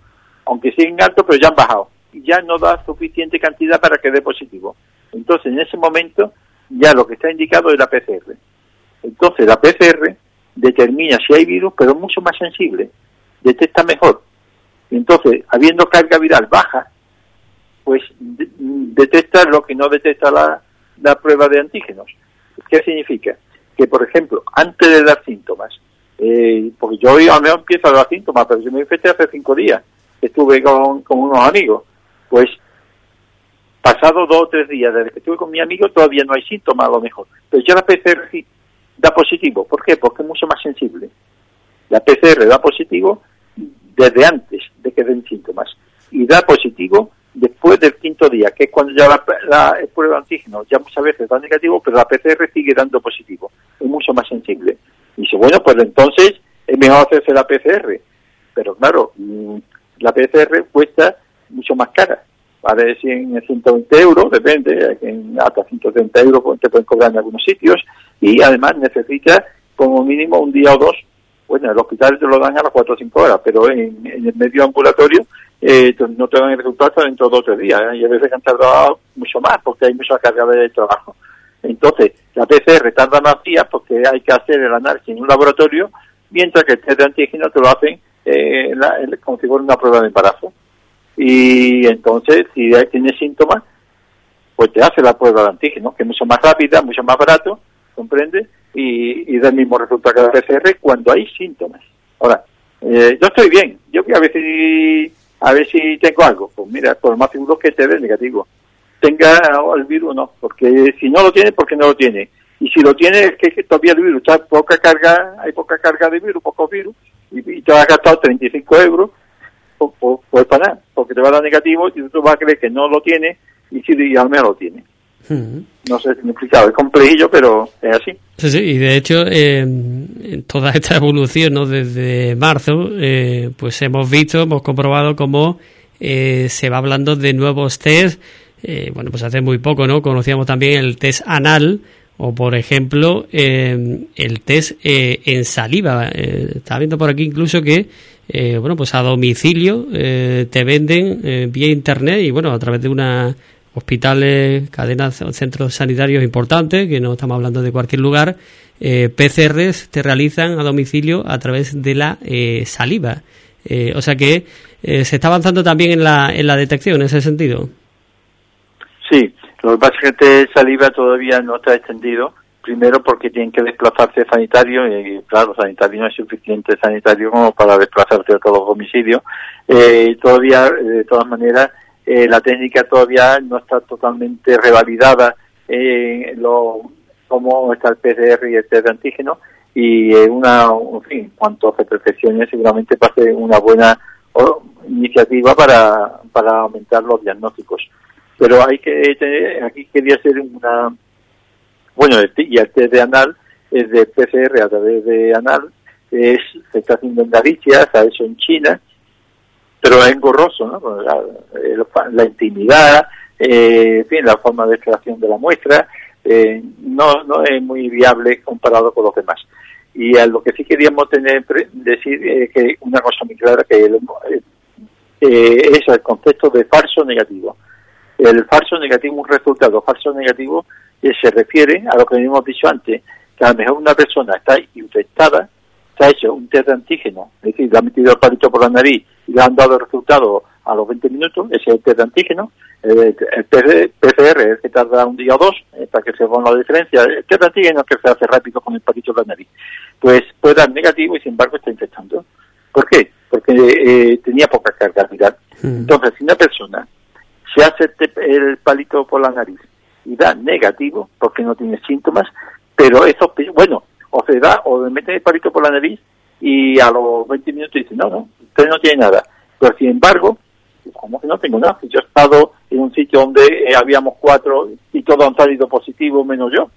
aunque siguen alto, pero ya han bajado. Y ya no da suficiente cantidad para que dé positivo. Entonces, en ese momento, ya lo que está indicado es la PCR. Entonces, la PCR determina si hay virus, pero mucho más sensible. Detecta mejor. Entonces, habiendo carga viral baja, pues detecta lo que no detecta la, la prueba de antígenos. ¿Qué significa? que, por ejemplo, antes de dar síntomas, eh, porque yo a mí empiezo a dar síntomas, pero yo me infecté hace cinco días, estuve con, unos amigos, pues pasado dos o tres días desde que estuve con mi amigo todavía no hay síntomas a lo mejor, pero ya la PCR sí da positivo, ¿por qué? Porque es mucho más sensible. La PCR da positivo desde antes de que den síntomas y da positivo después del quinto día, que es cuando ya la, la, prueba de antígeno ya muchas veces da negativo, pero la PCR sigue dando positivo, es mucho más sensible. Y dice, bueno, pues entonces es mejor hacerse la PCR. Pero claro, mm, la PCR cuesta mucho más cara. Vale 100, 120 euros, depende, hasta 130 euros pues, te pueden cobrar en algunos sitios. Y además necesita como mínimo un día o dos. Bueno, en el hospital te lo dan a las 4 o 5 horas, pero en el medio ambulatorio eh, no te dan el resultado dentro de dos o tres días. ¿eh? Y a veces han tardado mucho más porque hay mucha carga de trabajo. Entonces, la PCR tarda más días porque hay que hacer el análisis en un laboratorio, mientras que el test de antígeno te lo hacen eh, como si fuera una prueba de embarazo. Y entonces, si tienes síntomas, pues te hace la prueba de antígeno, que es mucho más rápida, mucho más barato, ¿comprende? Y, da el mismo resultado que la PCR cuando hay síntomas. Ahora, eh, yo estoy bien. Yo voy a ver si a ver si tengo algo. Pues mira, por más seguro que te dé negativo. Tenga el virus o no, porque si no lo tiene, porque no lo tiene. Y si lo tiene, es que, todavía el virus está poca carga, hay poca carga de virus, pocos virus, y, te has gastado 35 euros, pues, pues, pues, para nada, porque te va a dar negativo y tú vas a creer que no lo tiene, y si al menos lo tiene. No sé si me he explicado, es complejillo, pero es así. Sí, sí, y de hecho, eh, toda esta evolución ¿no? desde marzo, eh, pues hemos visto, hemos comprobado cómo eh, se va hablando de nuevos test. Eh, bueno, pues hace muy poco, ¿no? Conocíamos también el test anal o, por ejemplo, el test en saliva. estaba viendo por aquí incluso que, bueno, pues a domicilio te venden vía internet y, bueno, a través de una hospitales, cadenas, centros sanitarios importantes, que no estamos hablando de cualquier lugar, eh, PCRs te realizan a domicilio a través de la eh, saliva. Eh, o sea que eh, se está avanzando también en la, en la detección en ese sentido. Sí, lo que pasa este saliva todavía no está extendido, primero porque tienen que desplazarse sanitario y claro, sanitario no es suficiente sanitario como para desplazarse a todos los domicilios. Eh, todavía, de todas maneras, eh, la técnica todavía no está totalmente revalidada eh, lo, cómo está el PCR y el test de antígeno y una, en fin, cuanto se perfeccione seguramente va a ser una buena iniciativa para, para aumentar los diagnósticos. Pero hay que tener, aquí quería hacer una, bueno, y el test de anal es de PCR a través de anal, es, se está haciendo en Galicia, se ha hecho en China, pero es engorroso, ¿no? La, intimidad, eh, en fin, la forma de extracción de la muestra, eh, no, no es muy viable comparado con los demás. Y a lo que sí queríamos tener decir es que una cosa muy clara que eh, es el concepto de falso negativo. El falso negativo, un resultado falso negativo, que se refiere a lo que hemos dicho antes, que a lo mejor una persona está infectada, se ha hecho un test de antígeno, es decir, le ha metido el palito por la nariz y le han dado el resultado a los 20 minutos, ese es el test de antígeno, el, PCR es que tarda un día o dos eh, para que se ponga la diferencia, el test de antígeno es que se hace rápido con el palito por la nariz, pues puede dar negativo y sin embargo está infectando. ¿Por qué? Porque eh, tenía poca carga viral. Mm. Entonces, si una persona se hace el palito por la nariz y da negativo porque no tiene síntomas, pero eso, bueno, o se da o le meten el palito por la nariz y a los 20 minutos dice no, no, usted no tiene nada. Pero sin embargo, como que no tengo nada? Yo he estado en un sitio donde eh, habíamos cuatro y todos han salido positivos menos yo.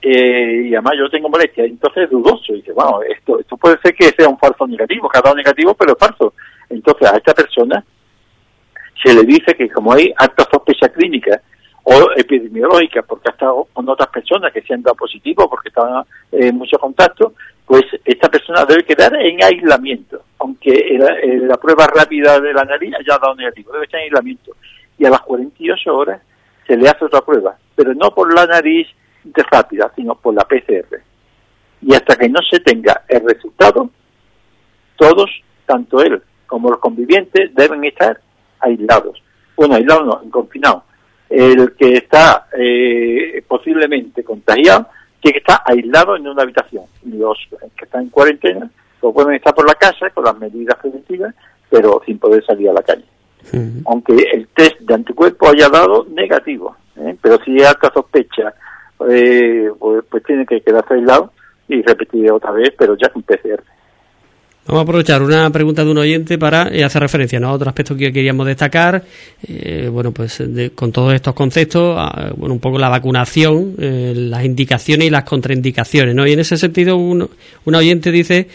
Eh, y además yo tengo molestia, entonces es dudoso. Y dice, bueno, esto, esto puede ser que sea un falso negativo, dado negativo, pero falso. Entonces a esta persona se le dice que como hay alta sospecha clínica o epidemiológica, porque ha estado con otras personas que se han dado positivo, porque estaban en mucho contacto, pues esta persona debe quedar en aislamiento, aunque la, prueba rápida de la nariz haya dado negativo, debe estar en aislamiento. Y a las 48 horas se le hace otra prueba, pero no por la nariz rápida, sino por la PCR. Y hasta que no se tenga el resultado, todos, tanto él como los convivientes, deben estar aislados. Bueno, aislados no, confinados el que está eh, posiblemente contagiado tiene que estar aislado en una habitación. Los que están en cuarentena lo pueden estar por la casa con las medidas preventivas, pero sin poder salir a la calle. Aunque el test de anticuerpos haya dado negativo, ¿eh? pero si hay alta sospecha, eh, pues, pues, tiene que quedarse aislado y repetir otra vez, pero ya con PCR. Vamos a aprovechar una pregunta de un oyente para eh, hacer referencia a otro aspecto que queríamos destacar. Eh, bueno, pues con todos estos conceptos, bueno, un poco la vacunación, eh, las indicaciones y las contraindicaciones, ¿no? Y en ese sentido, un, oyente dice,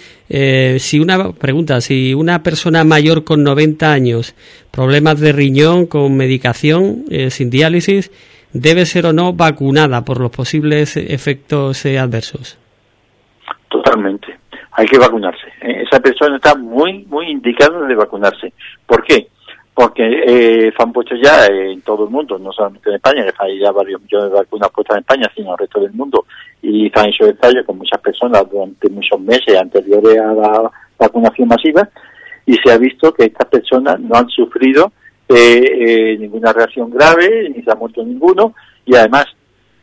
si una pregunta, si una persona mayor con 90 años, problemas de riñón con medicación, sin diálisis, debe ser o no vacunada por los posibles efectos adversos. Totalmente hay que vacunarse. ¿eh? Esa persona está muy, muy indicada de vacunarse. ¿Por qué? Porque eh, se han puesto ya en todo el mundo, no solamente en España, que hay ya varios millones de vacunas puestas en España, sino en el resto del mundo, y se han hecho ensayos con muchas personas durante muchos meses anteriores a la vacunación masiva, y se ha visto que estas personas no han sufrido eh, eh ninguna reacción grave, ni se ha muerto ninguno, y además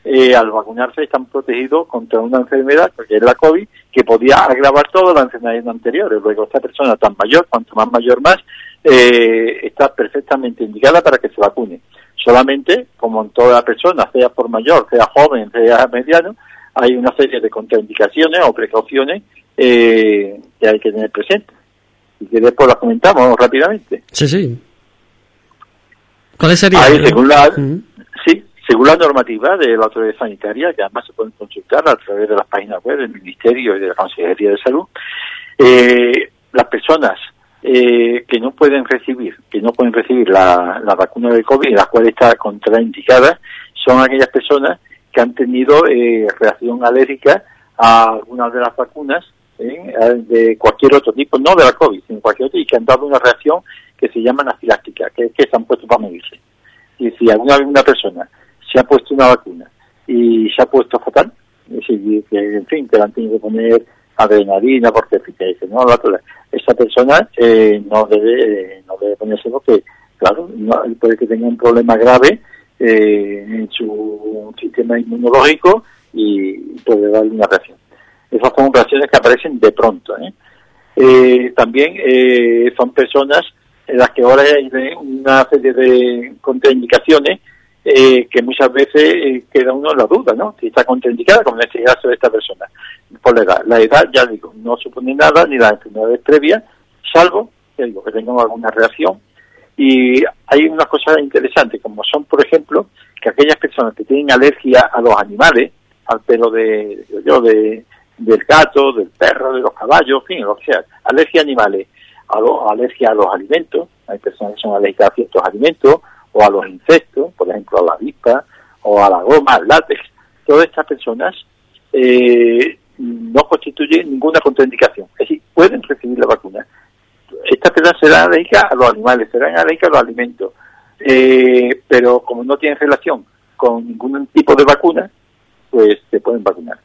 eh, al vacunarse están protegidos contra una enfermedad, que es la COVID, que podía agravar todas las enfermedades anteriores. Luego, esta persona tan mayor, cuanto más mayor más, eh, está perfectamente indicada para que se vacune. Solamente, como en toda persona, sea por mayor, sea joven, sea mediano, hay una serie de contraindicaciones o precauciones eh, que hay que tener presentes. Y que después las comentamos rápidamente. Sí, sí. ¿Cuáles serían? según la, Sí, según la normativa de la autoridad sanitaria, que además se pueden consultar a través de las páginas web del Ministerio y de la Consejería de Salud, eh, las personas eh, que no pueden recibir, que no pueden recibir la, vacuna del COVID, la cual está contraindicada, son aquellas personas que han tenido eh, reacción alérgica a algunas de las vacunas de cualquier otro tipo, no de la COVID, sino cualquier otro, y que han dado una reacción que se llama anafiláctica, que es que se han puesto para medirse. Y si alguna, alguna persona se ha puesto una vacuna y se ha puesto fatal, es decir, que en fin, que le han tenido que poner adrenalina porque dice, no, esa persona eh, no debe no debe ponerse porque, claro, no, puede que tenga un problema grave eh, en su sistema inmunológico y puede dar una reacción. Esas son reacciones que aparecen de pronto. ¿eh? Eh, también eh, son personas en las que ahora hay una serie de contraindicaciones eh, que muchas veces eh, queda uno en la duda, ¿no? Si está contraindicada, como en este caso de esta persona, por la edad. La edad, ya digo, no supone nada, ni las enfermedades previas, salvo, que digo, que tengan alguna reacción. Y hay unas cosas interesantes, como son, por ejemplo, que aquellas personas que tienen alergia a los animales, al pelo de, yo, de, del gato, del perro, de los caballos, en fin, que sea, alergia a animales, a lo, alergia a los alimentos, hay personas que son alérgicas a ciertos alimentos, o a los insectos, por ejemplo a la avispa, o a la goma, al látex, todas estas personas eh, no constituyen ninguna contraindicación, es decir, pueden recibir la vacuna. Estas personas serán alérgicas a los animales, serán alérgicas a los alimentos, eh, pero como no tienen relación con ningún tipo de vacuna, pues se pueden vacunar.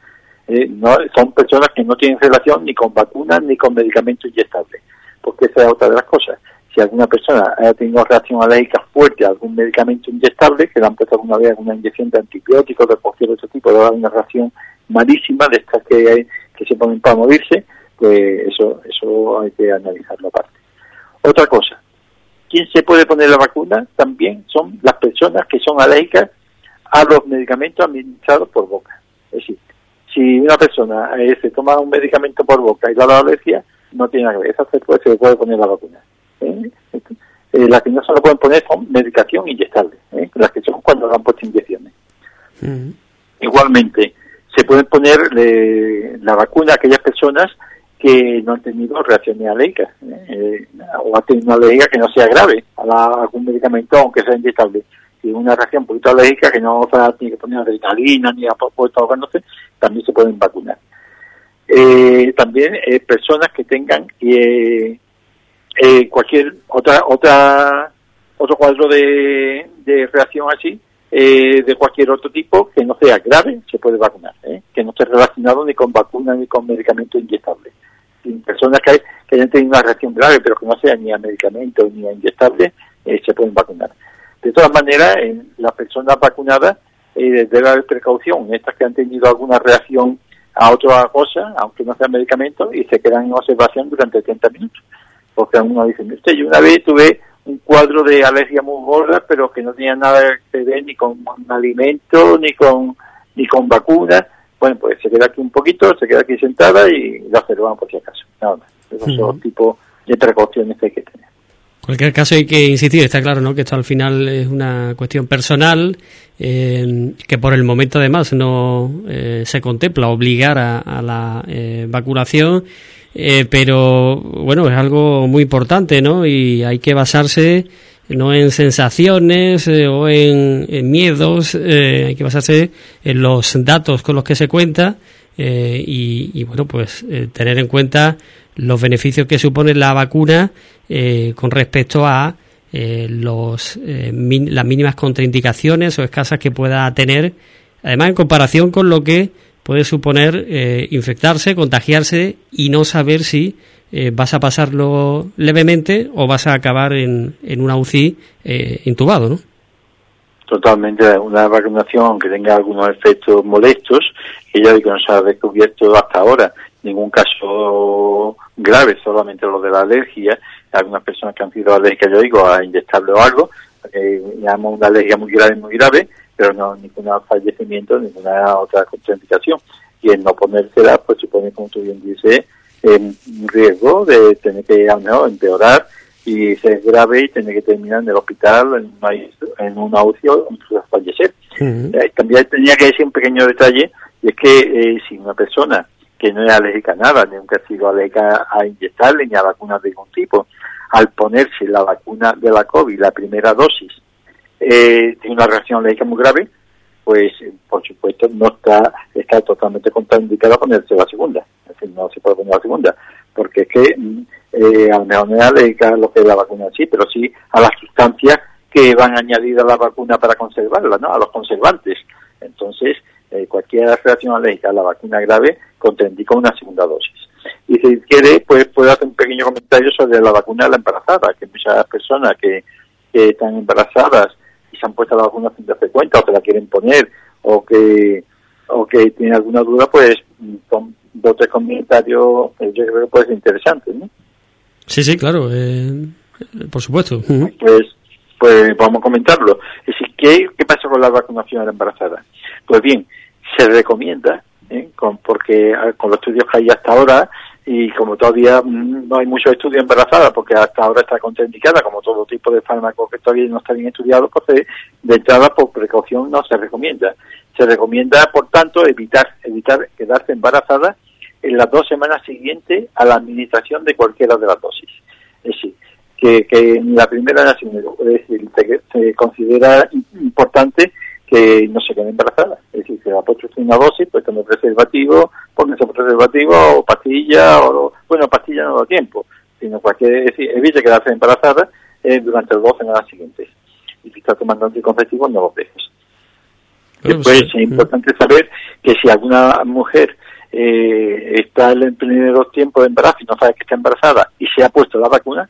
Eh, no, son personas que no tienen relación ni con vacunas ni con medicamentos inyectables, porque esa es otra de las cosas si alguna persona ha tenido reacción alérgica fuerte a algún medicamento inyectable, que le han puesto alguna vez alguna inyección de antibióticos de cualquier otro tipo, de una reacción malísima de estas que, que se ponen para morirse, pues eso, eso hay que analizarlo aparte. Otra cosa, ¿quién se puede poner la vacuna? También son las personas que son alérgicas a los medicamentos administrados por boca. Es decir, si una persona eh, se toma un medicamento por boca y da la alergia, no tiene nada que ver, esa se puede, se puede poner la vacuna. ¿Eh? Eh, las que no se lo pueden poner son medicación inyectable, ¿eh? las que son cuando han puesto inyecciones. Igualmente, se pueden poner la vacuna a aquellas personas que no han tenido reacciones alérgicas o han tenido una alergia que no sea grave a, algún medicamento, aunque sea inyectable. Si una reacción un poquito alérgica que no se tiene que poner adrenalina ni a puesto también se pueden vacunar. también personas que tengan eh, cualquier otra otra otro cuadro de, reacción así eh, de cualquier otro tipo que no sea grave se puede vacunar ¿eh? que no esté relacionado ni con vacunas ni con medicamentos inyectables personas que, que hayan tenido una reacción grave pero que no sea ni a medicamentos ni a inyectables se pueden vacunar. De todas maneras las personas vacunadas debe haber precaución. Estas que han tenido alguna reacción a otra cosa aunque no sea medicamento y se quedan en observación durante 30 minutos porque uno dice, usted, yo una vez tuve un cuadro de alergia muy gorda, pero que no tenía nada que ver ni con alimento, ni con, ni con vacunas. Bueno, pues se queda aquí un poquito, se queda aquí sentada y la observamos por si acaso. Nada más. Esos son los tipos de precauciones que hay que tener. En cualquier caso hay que insistir, está claro, ¿no? Que esto al final es una cuestión personal, eh, que por el momento además no eh, se contempla obligar a, la eh, vacunación eh, pero bueno, es algo muy importante, ¿no? Y hay que basarse no en sensaciones eh, o en, miedos, eh, hay que basarse en los datos con los que se cuenta y, bueno, pues tener en cuenta los beneficios que supone la vacuna con respecto a los, las mínimas contraindicaciones o escasas que pueda tener, además en comparación con lo que puede suponer eh, infectarse, contagiarse y no saber si eh, vas a pasarlo levemente o vas a acabar en, en una UCI eh, intubado, ¿no? Totalmente, una vacunación que tenga algunos efectos molestos, que ya digo, no se ha descubierto hasta ahora ningún caso grave, solamente lo de la alergia, algunas personas que han sido alérgicas, yo digo, a inyectable o algo, eh, una alergia muy grave, muy grave, pero no ningún fallecimiento, ninguna otra contraindicación. Y el no ponérsela, pues supone, como tú bien dices, un riesgo de tener que al menos empeorar y ser grave y tener que terminar en el hospital en una, en una UCI o fallecer. Eh, también tenía que decir un pequeño detalle, y es que eh, si una persona que no es alérgica a nada, nunca ha sido alérgica a inyectarle ni a vacunas de ningún tipo, al ponerse la vacuna de la COVID, la primera dosis, eh, tiene una reacción alérgica muy grave, pues por supuesto no está está totalmente contraindicado ponerse la segunda. Es decir, no se puede poner la segunda, porque es que mm, eh, a lo mejor no es alérgica lo que es la vacuna sí, pero sí a las sustancias que van añadidas a la vacuna para conservarla, ¿no? A los conservantes. Entonces, eh, cualquier reacción alérgica a la vacuna grave contraindica una segunda dosis. Y si quiere, pues puede hacer un pequeño comentario sobre la vacuna de la embarazada, que muchas personas que, que están embarazadas se han puesto la vacuna sin darse cuenta o que la quieren poner o que o que tiene alguna duda, pues con dos tres comentarios yo creo que puede ser interesante, ¿no? Sí, sí, claro, eh, por supuesto. Pues pues vamos a comentarlo. Es decir, ¿qué, ¿qué pasa con la vacunación a la embarazada? Pues bien, se recomienda, ¿eh? con, porque ah, con los estudios que hay hasta ahora, y como todavía mm, no hay muchos estudios embarazadas, porque hasta ahora está contraindicada, como todo tipo de fármacos que todavía no está bien estudiados, pues de entrada por precaución no se recomienda. Se recomienda, por tanto, evitar, evitar quedarse embarazada en las dos semanas siguientes a la administración de cualquiera de las dosis. Es decir, que, que en la primera es se, considera importante que no se quede embarazada. Es decir, que la puesto una dosis, pues tome preservativo, póngase preservativo o pastilla, o, bueno, pastilla no da tiempo, sino cualquier, es decir, evite quedarse embarazada eh, durante las dos semanas siguientes. Y si está tomando anticonceptivos, no lo dejes. Después es importante saber que si alguna mujer eh, está en el primeros tiempos de embarazo y no sabe que está embarazada y se ha puesto la vacuna,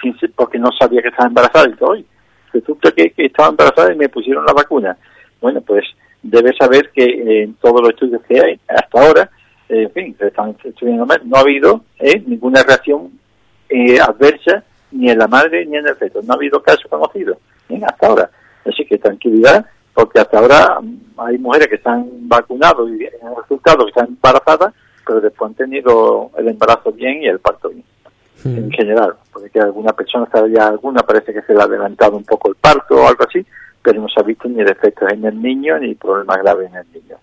sin, porque no sabía que estaba embarazada y todo, resulta que, que, estaba embarazada y me pusieron la vacuna. Bueno, pues debe saber que eh, en todos los estudios que hay hasta ahora, eh, en fin, están estudiando mal, no ha habido eh, ninguna reacción adversa ni en la madre ni en el feto. No ha habido casos conocidos hasta ahora. Así que tranquilidad, porque hasta ahora mm, hay mujeres que están vacunadas y han resultado que están embarazadas, pero después han tenido el embarazo bien y el parto bien en general, porque alguna persona, ya alguna parece que se le ha adelantado un poco el parto o algo así, pero no se ha visto ni defectos en el niño ni problemas graves en el niño.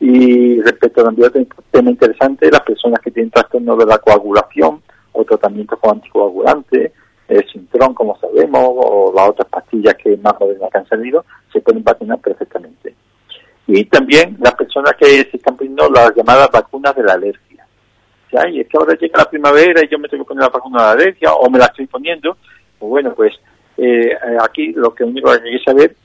Y respecto también otro tema interesante, las personas que tienen trastorno de la coagulación o tratamientos con anticoagulantes, el Sintron, como sabemos, o las otras pastillas que más modernas que han salido, se pueden vacunar perfectamente. Y también las personas que se están poniendo las llamadas vacunas de la alergia y es que ahora llega la primavera y yo me tengo que poner la vacuna de la alergia o me la estoy poniendo, pues bueno, pues eh, aquí lo que único que hay que saber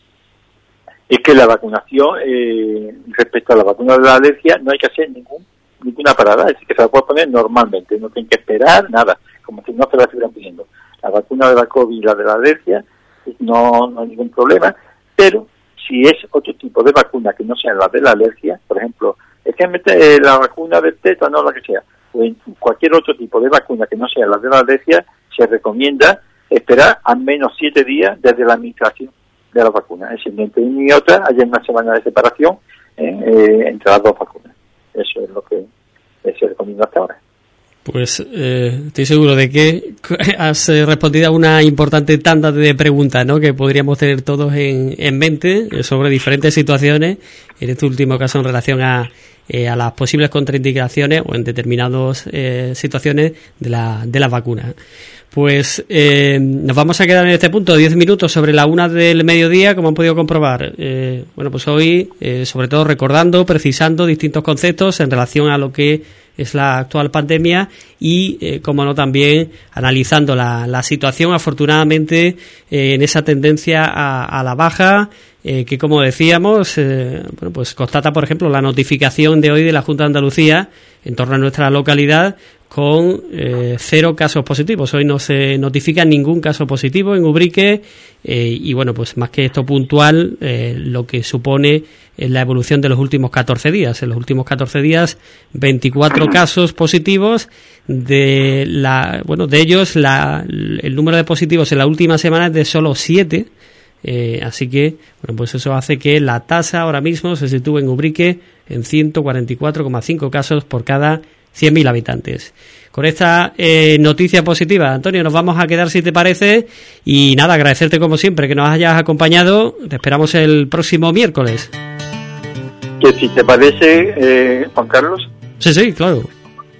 es que la vacunación eh, respecto a la vacuna de la alergia no hay que hacer ningún ninguna parada, es decir, que se la puede poner normalmente, no tienen que esperar nada, como si no se la estuvieran pidiendo. La vacuna de la COVID y la de la alergia pues no, no hay ningún problema, pero si es otro tipo de vacuna que no sea la de la alergia, por ejemplo, es que mete la vacuna del tétano, la que sea, en cualquier otro tipo de vacuna que no sea la de la alergia, se recomienda esperar al menos siete días desde la administración de la vacuna. Es decir, entre una y otra hay una semana de separación ¿eh? Eh, entre las dos vacunas. Eso es lo que se recomienda hasta ahora. Pues eh, estoy seguro de que has respondido a una importante tanda de preguntas ¿no? que podríamos tener todos en, en mente sobre diferentes situaciones, en este último caso en relación a eh, a las posibles contraindicaciones o en determinadas eh, situaciones de la, de las vacunas. Pues eh, nos vamos a quedar en este punto 10 minutos sobre la una del mediodía, como han podido comprobar. bueno, pues hoy, sobre todo recordando, precisando distintos conceptos en relación a lo que es la actual pandemia y, como no, también analizando la, la situación, afortunadamente, en esa tendencia a, a la baja eh, que como decíamos, eh, bueno, pues constata, por ejemplo, la notificación de hoy de la Junta de Andalucía en torno a nuestra localidad con eh, cero casos positivos. Hoy no se notifica ningún caso positivo en Ubrique y bueno, pues más que esto puntual, lo que supone es la evolución de los últimos 14 días. En los últimos 14 días, 24 casos positivos. De la, bueno, de ellos, la, el número de positivos en la última semana es de solo 7 eh, así que, bueno, pues eso hace que la tasa ahora mismo se sitúe en Ubrique en 144,5 casos por cada 100.000 habitantes. Con esta eh, noticia positiva, Antonio, nos vamos a quedar si te parece. Y nada, agradecerte como siempre que nos hayas acompañado. Te esperamos el próximo miércoles. Que si te parece, eh, Juan Carlos. Sí, sí, claro.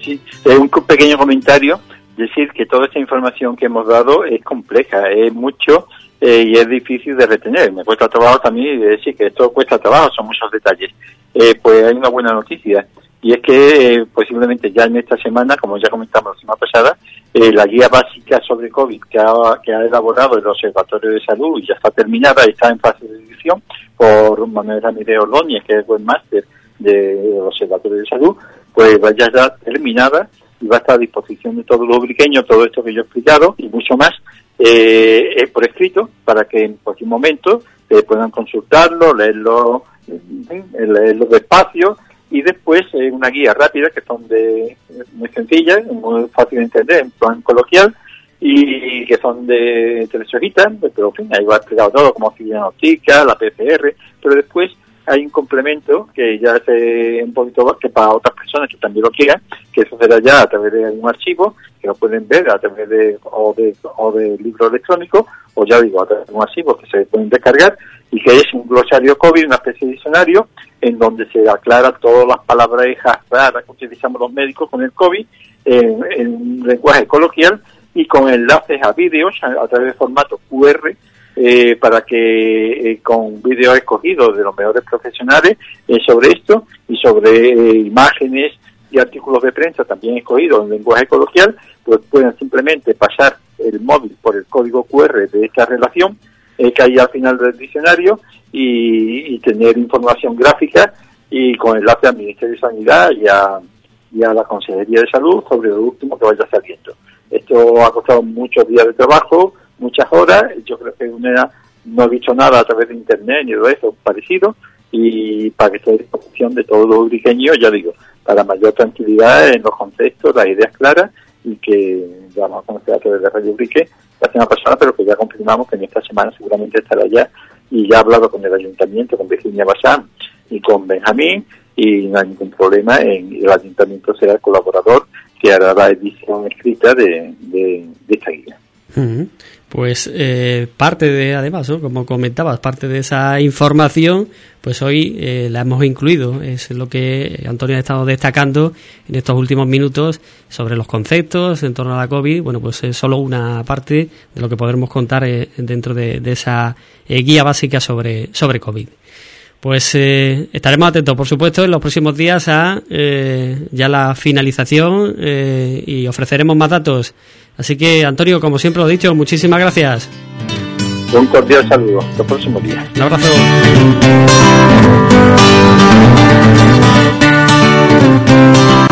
Sí, un pequeño comentario. Decir que toda esta información que hemos dado es compleja, es mucho eh, y es difícil de retener. Me cuesta trabajo también decir que esto cuesta trabajo, son muchos detalles. Eh, pues hay una buena noticia y es que eh, posiblemente ya en esta semana, como ya comentamos la semana pasada, la guía básica sobre COVID que ha, elaborado el Observatorio de Salud y ya está terminada y está en fase de edición por Manuel Ramírez Ordóñez, que es buen máster del Observatorio de Salud, pues ya está terminada y va a estar a disposición de todos los ubriqueños todo esto que yo he explicado y mucho más eh, por escrito para que en cualquier momento eh, puedan consultarlo, leerlo los espacios y después una guía rápida que son de muy sencillas, muy fácil de entender, en plan coloquial, y que son de tres hojitas, pero en fin, ahí va explicado todo, como si diagnostica, la PCR, pero después hay un complemento que ya es un poquito para otras personas que también lo quieran, que eso será ya a través de un archivo, que lo pueden ver a través de o de, o de libro electrónico, o ya digo, a través de un archivo que se pueden descargar, y que es un glosario COVID, una especie de diccionario, en donde se aclara todas las palabras raras que utilizamos los médicos con el COVID, en, en lenguaje coloquial, y con enlaces a vídeos a, través de formato QR, eh, para que eh, con vídeos escogidos de los mejores profesionales eh, sobre esto y sobre imágenes y artículos de prensa también escogidos en lenguaje coloquial, pues puedan simplemente pasar el móvil por el código QR de esta relación que hay al final del diccionario y, tener información gráfica y con enlace al Ministerio de Sanidad y a la Consejería de Salud sobre lo último que vaya saliendo. Esto ha costado muchos días de trabajo, muchas horas. Yo creo que UNEA no ha dicho nada a través de Internet ni de eso parecido y para que esté disposición de todos los ubriqueños, ya digo, para mayor tranquilidad en los contextos, las ideas claras y que vamos a conocer a través de Radio Ubrique la semana pasada, pero que ya confirmamos que en esta semana seguramente estará ya y ya ha hablado con el ayuntamiento, con Virginia Bazán y con Benjamín y no hay ningún problema en el ayuntamiento será el colaborador que hará la edición escrita de, de, esta guía. Pues eh, parte de, además, como comentabas, parte de esa información, pues hoy eh, la hemos incluido. Es lo que Antonio ha estado destacando en estos últimos minutos sobre los conceptos en torno a la COVID. Bueno, pues es solo una parte de lo que podremos contar eh, dentro de, esa guía básica sobre, sobre COVID. Pues eh, estaremos atentos, por supuesto, en los próximos días a eh, ya la finalización eh, y ofreceremos más datos. Así que, Antonio, como siempre lo he dicho, muchísimas gracias. Un cordial saludo. Hasta el próximo día. Un abrazo.